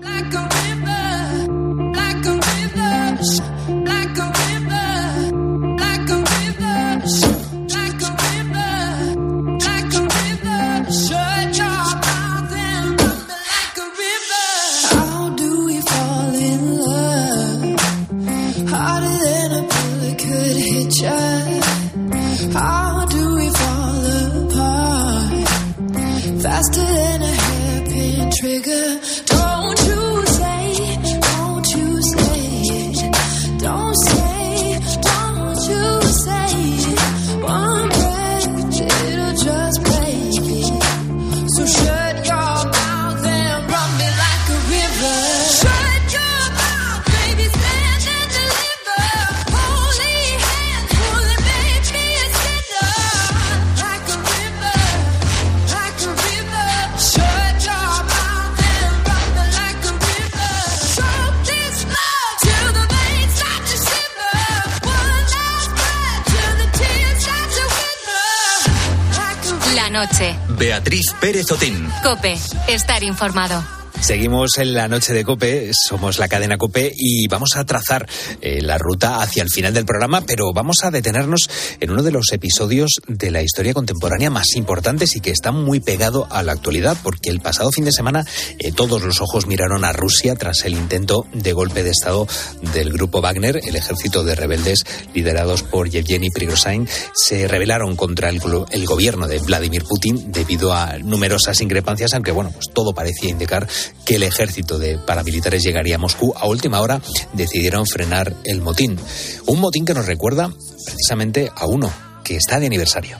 Beatriz Pérez Otín. Cope. Estar informado. Seguimos en la noche de Cope, somos la cadena Cope y vamos a trazar eh, la ruta hacia el final del programa, pero vamos a detenernos en uno de los episodios de la historia contemporánea más importantes y que está muy pegado a la actualidad, porque el pasado fin de semana eh, todos los ojos miraron a Rusia tras el intento de golpe de Estado del grupo Wagner, el ejército de rebeldes liderados por Yevgeny Prigozhin, se rebelaron contra el, el gobierno de Vladimir Putin debido a numerosas increpancias, aunque bueno, pues todo parecía indicar que el ejército de paramilitares llegaría a Moscú. A última hora decidieron frenar el motín. Un motín que nos recuerda precisamente a uno que está de aniversario.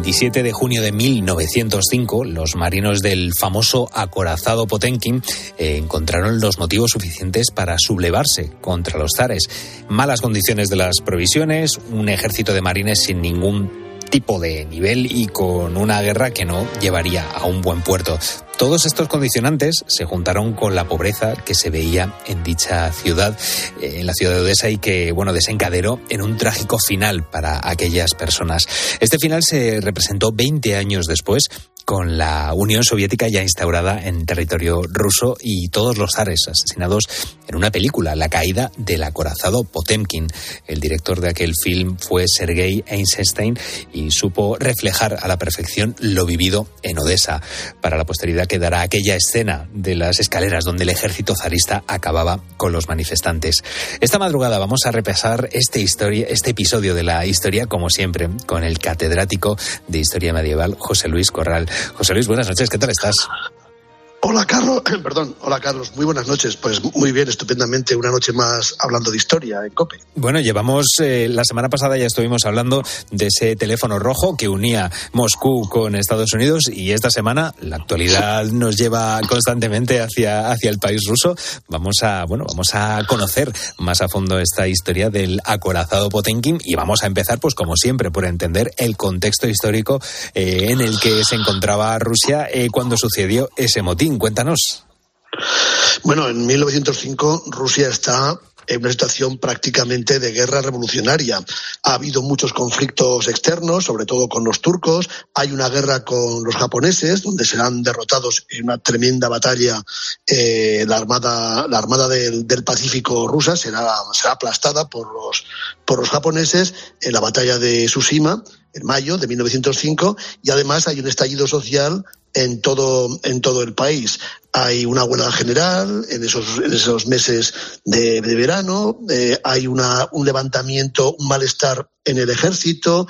El 27 de junio de 1905, los marinos del famoso acorazado Potenkin eh, encontraron los motivos suficientes para sublevarse contra los zares. Malas condiciones de las provisiones, un ejército de marines sin ningún tipo de nivel y con una guerra que no llevaría a un buen puerto. Todos estos condicionantes se juntaron con la pobreza que se veía en dicha ciudad, eh, en la ciudad de Odessa, y que, bueno, desencadenó en un trágico final para aquellas personas. Este final se representó 20 años después con la Unión Soviética ya instaurada en territorio ruso y todos los zares asesinados en una película, La caída del acorazado Potemkin. El director de aquel film fue Sergei Eisenstein y supo reflejar a la perfección lo vivido en Odessa. Para la posteridad quedará aquella escena de las escaleras donde el ejército zarista acababa con los manifestantes. Esta madrugada vamos a repasar este, historia, este episodio de la historia, como siempre, con el catedrático de Historia Medieval, José Luis Corral. José Luis, buenas noches, ¿qué tal estás? Hola Carlos, perdón, hola Carlos, muy buenas noches. Pues muy bien, estupendamente, una noche más hablando de historia en COPE. Bueno, llevamos, eh, la semana pasada ya estuvimos hablando de ese teléfono rojo que unía Moscú con Estados Unidos y esta semana la actualidad nos lleva constantemente hacia, hacia el país ruso. Vamos a, bueno, vamos a conocer más a fondo esta historia del acorazado Potenkin y vamos a empezar, pues como siempre, por entender el contexto histórico eh, en el que se encontraba Rusia eh, cuando sucedió ese motín. Cuéntanos. Bueno, en 1905 Rusia está en una situación prácticamente de guerra revolucionaria. Ha habido muchos conflictos externos, sobre todo con los turcos. Hay una guerra con los japoneses, donde serán derrotados en una tremenda batalla. Eh, la armada, la armada del, del, Pacífico rusa será, será aplastada por los, por los japoneses en la batalla de Tsushima en mayo de 1905 y además hay un estallido social en todo, en todo el país. Hay una huelga general en esos, esos meses de, de verano, eh, hay una, un levantamiento, un malestar en el ejército,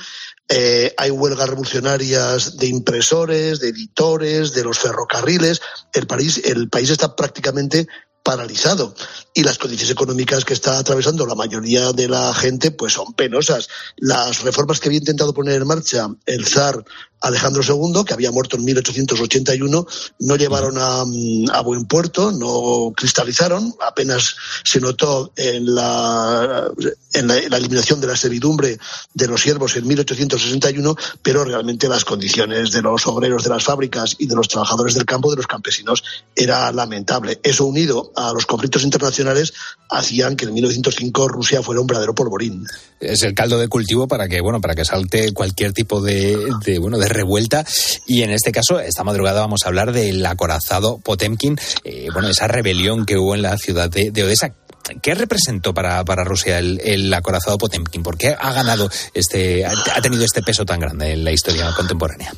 eh, hay huelgas revolucionarias de impresores, de editores, de los ferrocarriles. El país, el país está prácticamente paralizado y las condiciones económicas que está atravesando la mayoría de la gente pues son penosas. Las reformas que había intentado poner en marcha el zar Alejandro II, que había muerto en 1881, no llevaron a, a, buen puerto, no cristalizaron, apenas se notó en la, en eliminación de la servidumbre de los siervos en 1861, pero realmente las condiciones de los obreros de las fábricas y de los trabajadores del campo, de los campesinos, era lamentable. Eso unido a los conflictos internacionales hacían que en 1905 Rusia fuera un verdadero polvorín. Es el caldo de cultivo para que, bueno, para que salte cualquier tipo de, bueno, de revuelta. Y en este caso, esta madrugada vamos a hablar del acorazado Potemkin, eh, bueno, esa rebelión que hubo en la ciudad de, de Odessa. ¿Qué representó para, para Rusia el, el, acorazado Potemkin? ¿Por qué ha ganado este, ha tenido este peso tan grande en la historia contemporánea?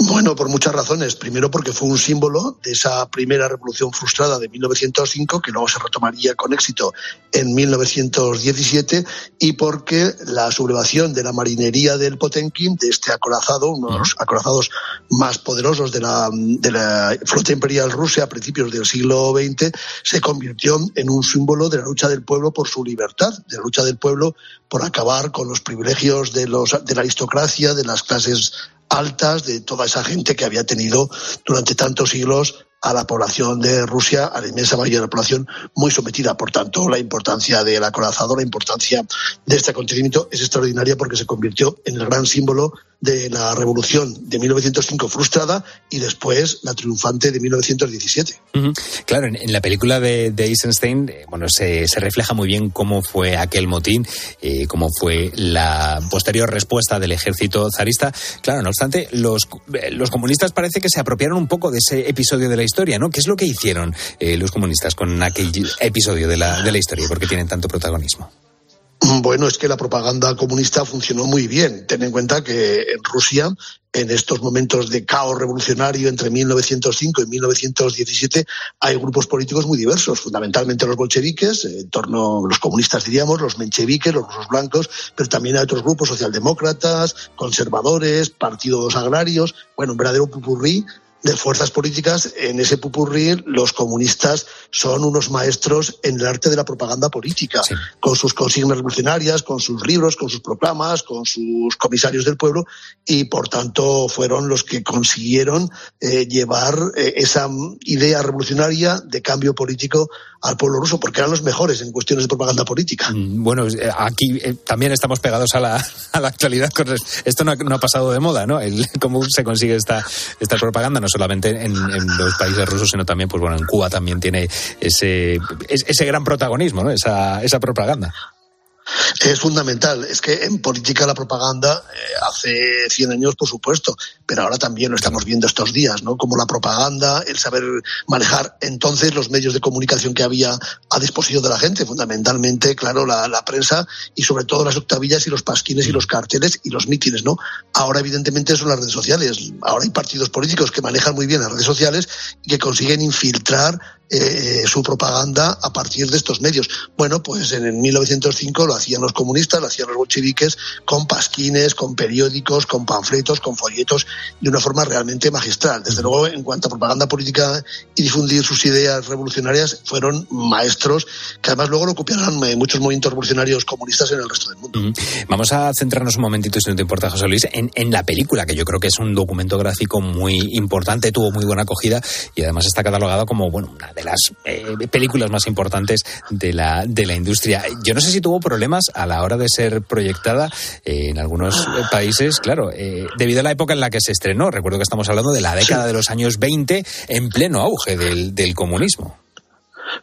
Bueno, por muchas razones. Primero porque fue un símbolo de esa primera revolución frustrada de 1905 que luego se retomaría con éxito en 1917 y porque la sublevación de la marinería del Potemkin, de este acorazado, uno de los acorazados más poderosos de la, de la flota imperial rusa a principios del siglo XX, se convirtió en un símbolo de la lucha del pueblo por su libertad, de la lucha del pueblo por acabar con los privilegios de, los, de la aristocracia, de las clases altas de toda esa gente que había tenido durante tantos siglos a la población de Rusia, a la inmensa mayoría de la población, muy sometida. Por tanto, la importancia del acorazado, la importancia de este acontecimiento es extraordinaria porque se convirtió en el gran símbolo de la revolución de 1905 frustrada y después la triunfante de 1917. Uh -huh. Claro, en, la película de, Eisenstein, eh, bueno, se, se, refleja muy bien cómo fue aquel motín, eh, cómo fue la posterior respuesta del ejército zarista. Claro, no obstante, los, eh, los comunistas parece que se apropiaron un poco de ese episodio de la historia, ¿no? ¿Qué es lo que hicieron eh, los comunistas con aquel episodio de la, de la historia? ¿Por qué tienen tanto protagonismo? Bueno, es que la propaganda comunista funcionó muy bien. Ten en cuenta que en Rusia, en estos momentos de caos revolucionario entre 1905 y 1917, hay grupos políticos muy diversos, fundamentalmente los bolcheviques, en torno a los comunistas diríamos, los mencheviques, los rusos blancos, pero también hay otros grupos socialdemócratas, conservadores, partidos agrarios, bueno, un verdadero pupurrí de fuerzas políticas, en ese pupurrí los comunistas son unos maestros en el arte de la propaganda política, sí. con sus consignas revolucionarias, con sus libros, con sus proclamas, con sus comisarios del pueblo, y por tanto fueron los que consiguieron eh, llevar eh, esa idea revolucionaria de cambio político al pueblo ruso, porque eran los mejores en cuestiones de propaganda política. Bueno, aquí eh, también estamos pegados a la, a la actualidad. Esto no ha, no ha, pasado de moda, ¿no? El, cómo se consigue esta, esta propaganda, no solamente en, en, los países rusos, sino también, pues bueno, en Cuba también tiene ese, ese gran protagonismo, ¿no? Esa, esa propaganda. Es fundamental. Es que en política la propaganda eh, hace 100 años, por supuesto, pero ahora también lo estamos viendo estos días, ¿no? Como la propaganda, el saber manejar entonces los medios de comunicación que había a disposición de la gente, fundamentalmente, claro, la, la prensa y sobre todo las octavillas y los pasquines y los carteles y los mítines, ¿no? Ahora, evidentemente, son las redes sociales. Ahora hay partidos políticos que manejan muy bien las redes sociales y que consiguen infiltrar eh, su propaganda a partir de estos medios. Bueno, pues en el 1905 lo hacían los comunistas, lo hacían los bolcheviques con pasquines, con periódicos, con panfletos, con folletos, de una forma realmente magistral. Desde luego, en cuanto a propaganda política y difundir sus ideas revolucionarias, fueron maestros que además luego lo copiaron en muchos movimientos revolucionarios comunistas en el resto del mundo. Vamos a centrarnos un momentito, si no te importa, José Luis, en, en la película, que yo creo que es un documento gráfico muy importante, tuvo muy buena acogida y además está catalogado como bueno, una de las eh, películas más importantes de la, de la industria. Yo no sé si tuvo problemas a la hora de ser proyectada eh, en algunos eh, países, claro, eh, debido a la época en la que se estrenó. Recuerdo que estamos hablando de la década de los años 20, en pleno auge del, del comunismo.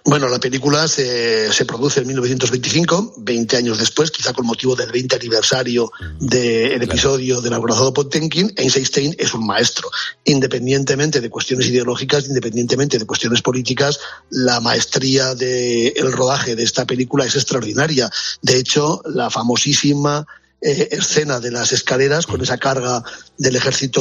Bueno, la película se, se, produce en 1925, 20 años después, quizá con motivo del 20 aniversario del de episodio del acorazado Potemkin. Einstein es un maestro. Independientemente de cuestiones ideológicas, independientemente de cuestiones políticas, la maestría del de rodaje de esta película es extraordinaria. De hecho, la famosísima eh, escena de las escaleras con esa carga del ejército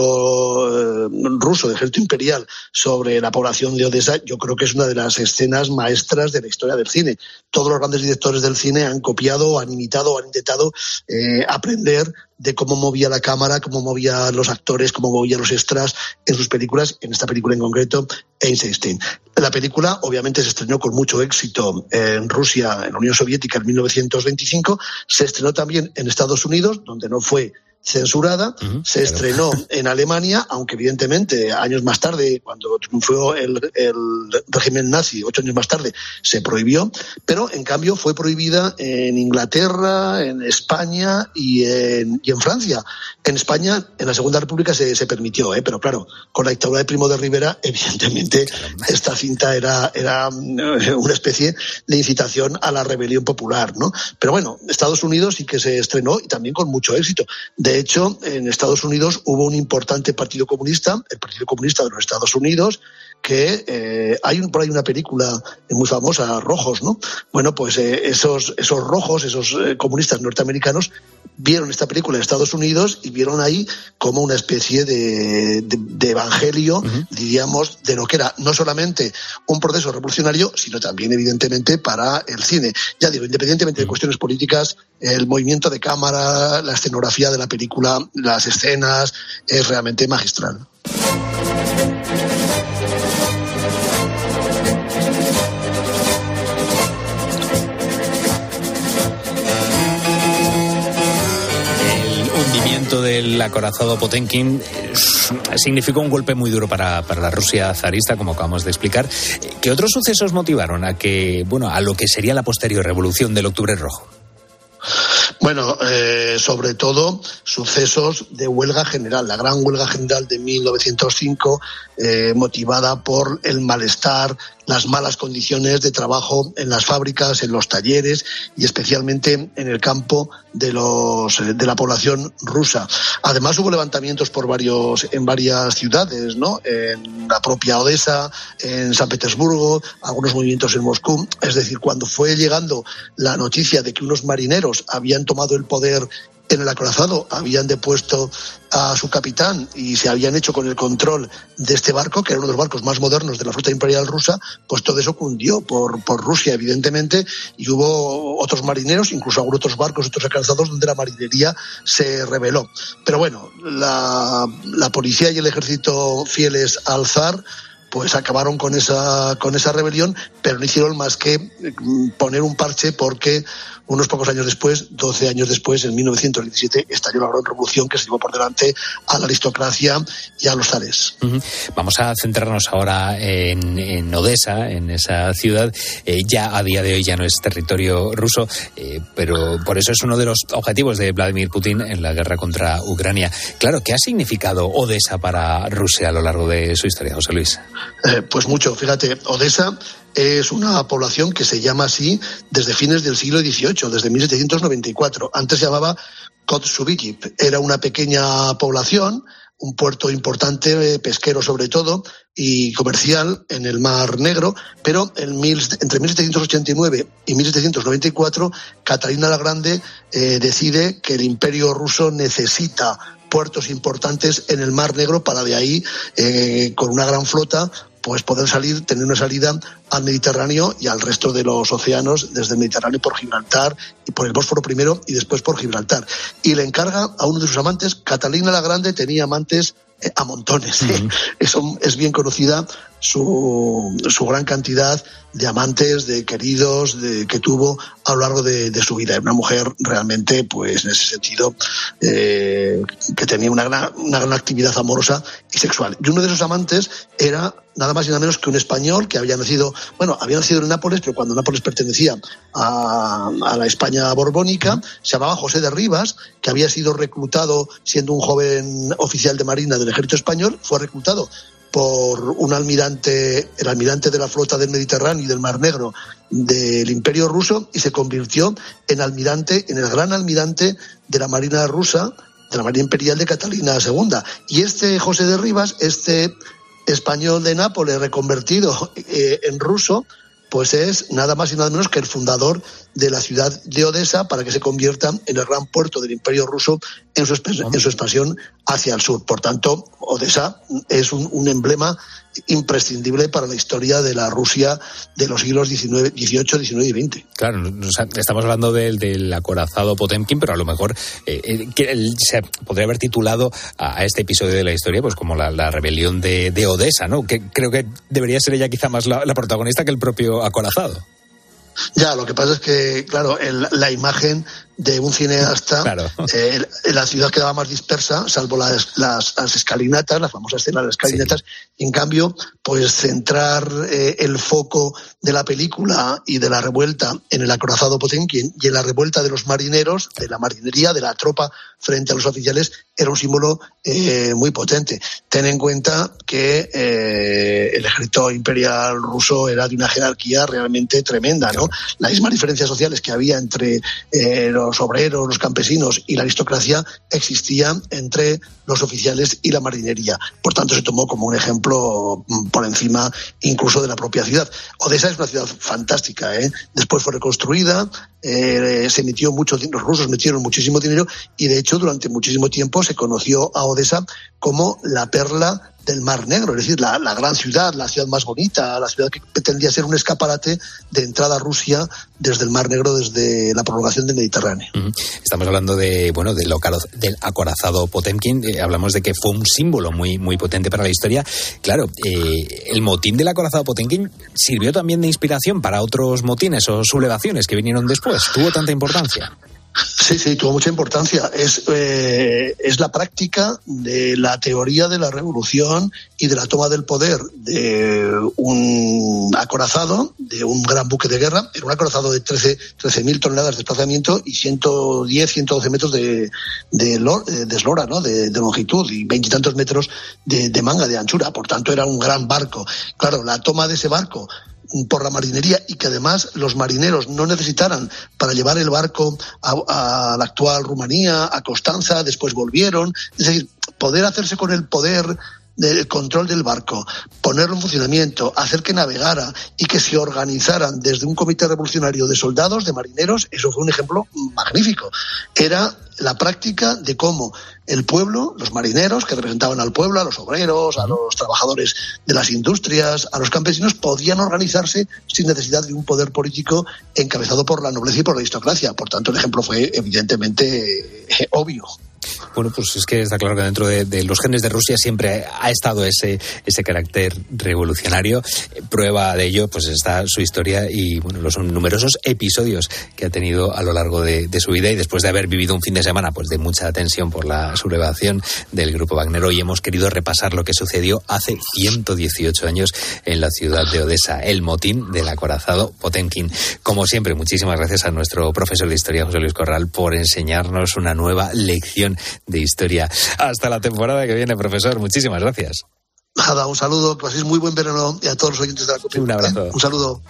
eh, ruso, del ejército imperial, sobre la población de Odessa, yo creo que es una de las escenas maestras de la historia del cine. Todos los grandes directores del cine han copiado, han imitado, han intentado eh, aprender de cómo movía la cámara, cómo movía los actores, cómo movía los extras en sus películas, en esta película en concreto, Einstein. La película obviamente se estrenó con mucho éxito en Rusia, en la Unión Soviética en 1925, se estrenó también en Estados Unidos, donde no fue censurada, uh -huh, se claro. estrenó en Alemania, aunque evidentemente años más tarde, cuando triunfó el, el, régimen nazi, ocho años más tarde, se prohibió, pero en cambio fue prohibida en Inglaterra, en España y en, y en Francia. En España, en la Segunda República se, se permitió, ¿eh? pero claro, con la dictadura de Primo de Rivera, evidentemente esta cinta era, era una especie de incitación a la rebelión popular, ¿no? Pero bueno, Estados Unidos sí que se estrenó y también con mucho éxito. De hecho, en Estados Unidos hubo un importante partido comunista, el Partido Comunista de los Estados Unidos, que eh, hay un, por ahí una película muy famosa, Rojos, ¿no? Bueno, pues eh, esos, esos rojos, esos eh, comunistas norteamericanos, vieron esta película en Estados Unidos y vieron ahí como una especie de, de, de evangelio, uh -huh. diríamos, de lo que era no solamente un proceso revolucionario, sino también, evidentemente, para el cine. Ya digo, independientemente de cuestiones políticas, el movimiento de cámara, la escenografía de la película, las escenas, es realmente magistral. Del acorazado Potenkin significó un golpe muy duro para, para, la Rusia zarista, como acabamos de explicar. ¿Qué otros sucesos motivaron a que, bueno, a lo que sería la posterior revolución del Octubre Rojo? Bueno, eh, sobre todo sucesos de huelga general, la gran huelga general de 1905, eh, motivada por el malestar, las malas condiciones de trabajo en las fábricas, en los talleres y especialmente en el campo de los de la población rusa. Además hubo levantamientos por varios en varias ciudades, ¿no? En la propia Odessa, en San Petersburgo, algunos movimientos en Moscú. Es decir, cuando fue llegando la noticia de que unos marineros habían tomado el poder en el acorazado habían depuesto a su capitán y se habían hecho con el control de este barco, que era uno de los barcos más modernos de la flota imperial rusa, pues todo eso cundió por, por Rusia, evidentemente, y hubo otros marineros, incluso algunos otros barcos, otros acorazados, donde la marinería se rebeló. Pero bueno, la, la policía y el ejército fieles al zar pues acabaron con esa, con esa rebelión, pero no hicieron más que poner un parche porque unos pocos años después, 12 años después, en 1917, estalló la gran revolución que se llevó por delante a la aristocracia y a los zares. Uh. Vamos a centrarnos ahora en, en Odessa, en esa ciudad. Eh, ya a día de hoy ya no es territorio ruso, eh, pero por eso es uno de los objetivos de Vladimir Putin en la guerra contra Ucrania. Claro, ¿qué ha significado Odessa para Rusia a lo largo de su historia, José Luis? Eh, pues mucho, fíjate, Odessa es una población que se llama así desde fines del siglo XVIII, desde 1794. Antes se llamaba Kotsubikip. Era una pequeña población, un puerto importante, eh, pesquero sobre todo, y comercial en el Mar Negro, pero en mil, entre 1789 y 1794, Catalina la Grande eh, decide que el imperio ruso necesita puertos importantes en el Mar Negro para de ahí, eh, con una gran flota, pues poder salir, tener una salida al Mediterráneo y al resto de los océanos, desde el Mediterráneo por Gibraltar y por el Bósforo primero y después por Gibraltar. Y le encarga a uno de sus amantes, Catalina la Grande tenía amantes eh, a montones. Eso es bien conocida su, su gran cantidad de amantes, de queridos de, que tuvo a lo largo de, de su vida. Una mujer realmente, pues en ese sentido, eh, que tenía una gran, una gran actividad amorosa y sexual. Y uno de esos amantes era nada más y nada menos que un español que había nacido, bueno, había nacido en Nápoles, pero cuando Nápoles pertenecía a, a la España borbónica, se llamaba José de Rivas, que había sido reclutado siendo un joven oficial de marina del ejército español, fue reclutado por un almirante, el almirante de la flota del Mediterráneo y del Mar Negro del Imperio Ruso y se convirtió en almirante, en el gran almirante de la Marina rusa, de la Marina Imperial de Catalina II. Y este José de Rivas, este español de Nápoles reconvertido eh, en ruso, pues es nada más y nada menos que el fundador de la ciudad de Odessa para que se convierta en el gran puerto del Imperio ruso en su, en su expansión hacia el sur. Por tanto, Odessa es un, un, emblema imprescindible para la historia de la Rusia de los siglos XIX, XVIII, XIX y XX. Claro, estamos hablando del, del acorazado Potemkin, pero a lo mejor eh, se podría haber titulado a, a, este episodio de la historia pues como la, la rebelión de, de, Odessa, ¿no? Que creo que debería ser ella quizá más la, la protagonista que el propio acorazado. Ya, lo que pasa es que, claro, el, la imagen de un cineasta, claro. eh, la ciudad quedaba más dispersa, salvo las, las, las escalinatas, las famosas escenas de las escalinatas, sí. en cambio, pues centrar eh, el foco de la película y de la revuelta en el acorazado Potemkin y en la revuelta de los marineros, de la marinería, de la tropa frente a los oficiales, era un símbolo eh, muy potente. Ten en cuenta que eh, el ejército imperial ruso era de una jerarquía realmente tremenda, ¿no? Las mismas diferencias sociales que había entre eh, los obreros, los campesinos y la aristocracia existían entre los oficiales y la marinería. Por tanto, se tomó como un ejemplo mm, por encima incluso de la propia ciudad. Odessa es una ciudad fantástica, ¿eh? Después fue reconstruida, eh, se metió mucho, los rusos metieron muchísimo dinero y de hecho durante muchísimo tiempo se conoció a Odessa como la perla del Mar Negro, es decir, la, la, gran ciudad, la ciudad más bonita, la ciudad que pretendía ser un escaparate de entrada a Rusia desde el Mar Negro, desde la prolongación del Mediterráneo. Uh. Estamos hablando de, bueno, del acorazado Potemkin, eh, hablamos de que fue un símbolo muy, muy potente para la historia. Claro, eh, el motín del acorazado Potemkin sirvió también de inspiración para otros motines o sublevaciones que vinieron después. ¿Tuvo tanta importancia? Sí, sí, tuvo mucha importancia. Es, eh, es la práctica de la teoría de la revolución y de la toma del poder de un acorazado, de un gran buque de guerra. Era un acorazado de 13.000 13 toneladas de desplazamiento y 110, 112 metros de, de, de eslora, ¿no? de, longitud y veintitantos metros de manga, de anchura. Por tanto, era un gran barco. Claro, la toma de ese barco por la marinería y que además los marineros no necesitaran para llevar el barco a, la actual Rumanía, a Constanza, después volvieron. Es decir, poder hacerse con el poder del control del barco, ponerlo en funcionamiento, hacer que navegara y que se organizaran desde un comité revolucionario de soldados, de marineros, eso fue un ejemplo magnífico. Era la práctica de cómo el pueblo, los marineros que representaban al pueblo, a los obreros, a los trabajadores de las industrias, a los campesinos, podían organizarse sin necesidad de un poder político encabezado por la nobleza y por la aristocracia. Por tanto, el ejemplo fue evidentemente eh, obvio. Bueno, pues es que está claro que dentro de, de, los genes de Rusia siempre ha estado ese, ese carácter revolucionario. Prueba de ello, pues está su historia y bueno, los numerosos episodios que ha tenido a lo largo de, de, su vida y después de haber vivido un fin de semana pues de mucha tensión por la sublevación del grupo Wagner. Hoy hemos querido repasar lo que sucedió hace 118 años en la ciudad de Odessa, el motín del acorazado Potemkin. Como siempre, muchísimas gracias a nuestro profesor de historia, José Luis Corral, por enseñarnos una nueva lección de historia. Hasta la temporada que viene, profesor. Muchísimas gracias. Nada, un saludo, que paséis muy buen verano y a todos los oyentes de la COPE. Un abrazo. Un saludo.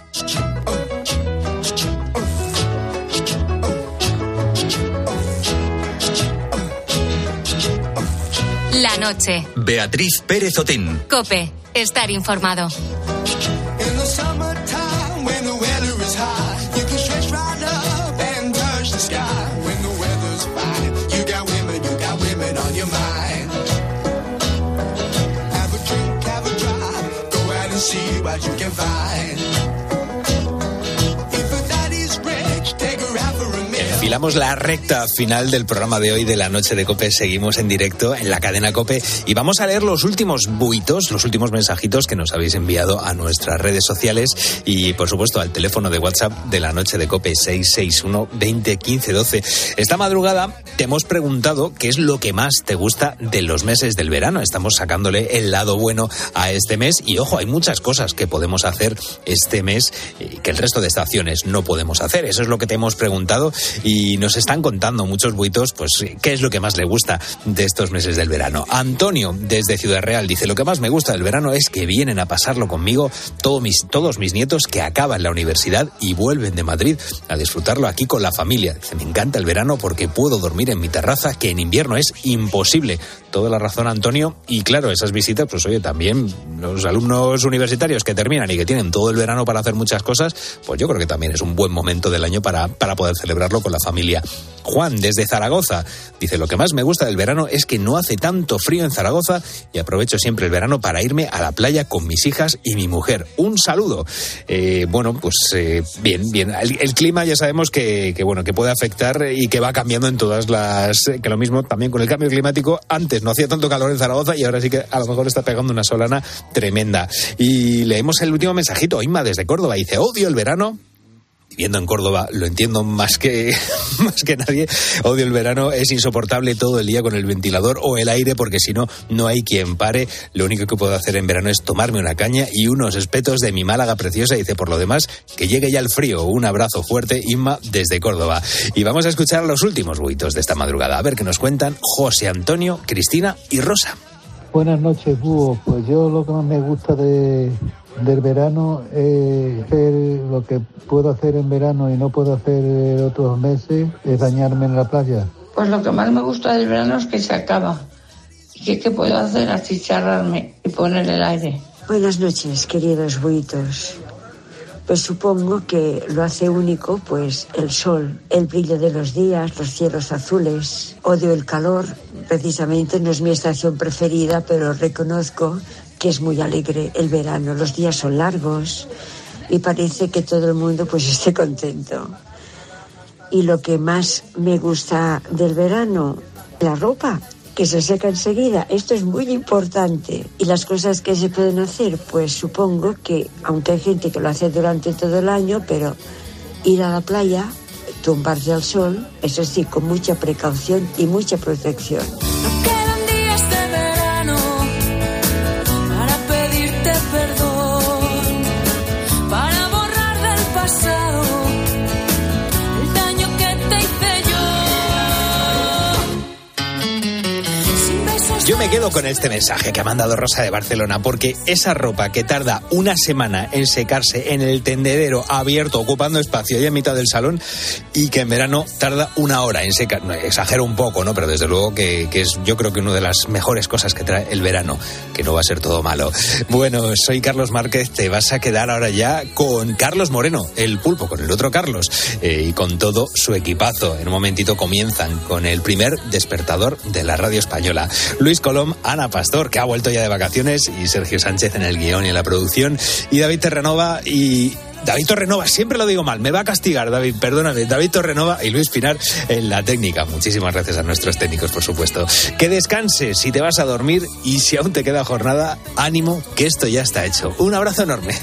La noche. Beatriz Pérez Otín. Cope. Estar informado. Enfilamos la recta final del programa de hoy de la noche de Cope. Seguimos en directo en la cadena Cope y vamos a leer los últimos buitos, los últimos mensajitos que nos habéis enviado a nuestras redes sociales y, por supuesto, al teléfono de WhatsApp de la noche de Cope 661 20 15 12. Esta madrugada te hemos preguntado qué es lo que más te gusta de los meses del verano. Estamos sacándole el lado bueno a este mes y, ojo, hay muchas cosas que podemos hacer este mes eh, que el resto de estaciones no podemos hacer. Eso es lo que te hemos preguntado y nos están contando muchos buitos, pues, qué es lo que más le gusta de estos meses del verano. Antonio, desde Ciudad Real, dice, lo que más me gusta del verano es que vienen a pasarlo conmigo todos mis, todos mis nietos que acaban la universidad y vuelven de Madrid a disfrutarlo aquí con la familia. Dice, me encanta el verano porque puedo dormir en mi terraza, que en invierno es imposible. Toda la razón, Antonio. Y claro, esas visitas, pues oye, también los alumnos universitarios que terminan y que tienen todo el verano para hacer muchas cosas, pues yo creo que también es un buen momento del año para, para poder celebrarlo con la familia. Juan, desde Zaragoza, dice, lo que más me gusta del verano es que no hace tanto frío en Zaragoza y aprovecho siempre el verano para irme a la playa con mis hijas y mi mujer. Un saludo. Eh, bueno, pues eh, bien, bien. El, clima ya sabemos que, que, bueno, que puede afectar y que va cambiando en todas las... Que lo mismo también con el cambio climático. Antes no hacía tanto calor en Zaragoza y ahora sí que a lo mejor está pegando una solana tremenda. Y leemos el último mensajito. Inma desde Córdoba dice, odio el verano viviendo en Córdoba, lo entiendo más que, más que nadie. Odio el verano, es insoportable todo el día con el ventilador o el aire, porque si no, no hay quien pare. Lo único que puedo hacer en verano es tomarme una caña y unos espetos de mi Málaga preciosa. Dice, por lo demás, que llegue ya el frío. Un abrazo fuerte, Inma, desde Córdoba. Y vamos a escuchar los últimos buitos de esta madrugada. A ver qué nos cuentan José Antonio, Cristina y Rosa. Buenas noches, Búho. Pues yo lo que más me gusta de, del verano es hacer lo que puedo hacer en verano y no puedo hacer en otros meses, es bañarme en la playa. Pues lo que más me gusta del verano es que se acaba. ¿Y qué, qué puedo hacer? Achicharrarme y poner el aire. Buenas noches, queridos buitos. Pues supongo que lo hace único, pues el sol, el brillo de los días, los cielos azules. Odio el calor, precisamente no es mi estación preferida, pero reconozco que es muy alegre el verano. Los días son largos y parece que todo el mundo pues esté contento. Y lo que más me gusta del verano, la ropa, que se seca enseguida. Esto es muy importante. Y las cosas que se pueden hacer, pues supongo que, aunque hay gente que lo hace durante todo el año, pero ir a la playa, tumbarse al sol, eso sí, con mucha precaución y mucha protección. Yo me quedo con este mensaje que ha mandado Rosa de Barcelona, porque esa ropa que tarda una semana en secarse en el tendedero abierto, ocupando espacio ahí en mitad del salón, y que en verano tarda una hora en secar. Exagero un poco, ¿no? Pero desde luego que, es, yo creo que una de las mejores cosas que trae el verano, que no va a ser todo malo. Bueno, soy Carlos Márquez, te vas a quedar ahora ya con Carlos Moreno, el pulpo, con el otro Carlos, eh, y con todo su equipazo. En un momentito comienzan con el primer despertador de la radio española. Colom, Ana Pastor, que ha vuelto ya de vacaciones, y Sergio Sánchez en el guion y en la producción, y David Terranova y David Torrenova, siempre lo digo mal, me va a castigar, David, perdóname. David Torrenova y Luis Pinar en la técnica. Muchísimas gracias a nuestros técnicos, por supuesto. Que descanses si te vas a dormir y si aún te queda jornada, ánimo, que esto ya está hecho. Un abrazo enorme.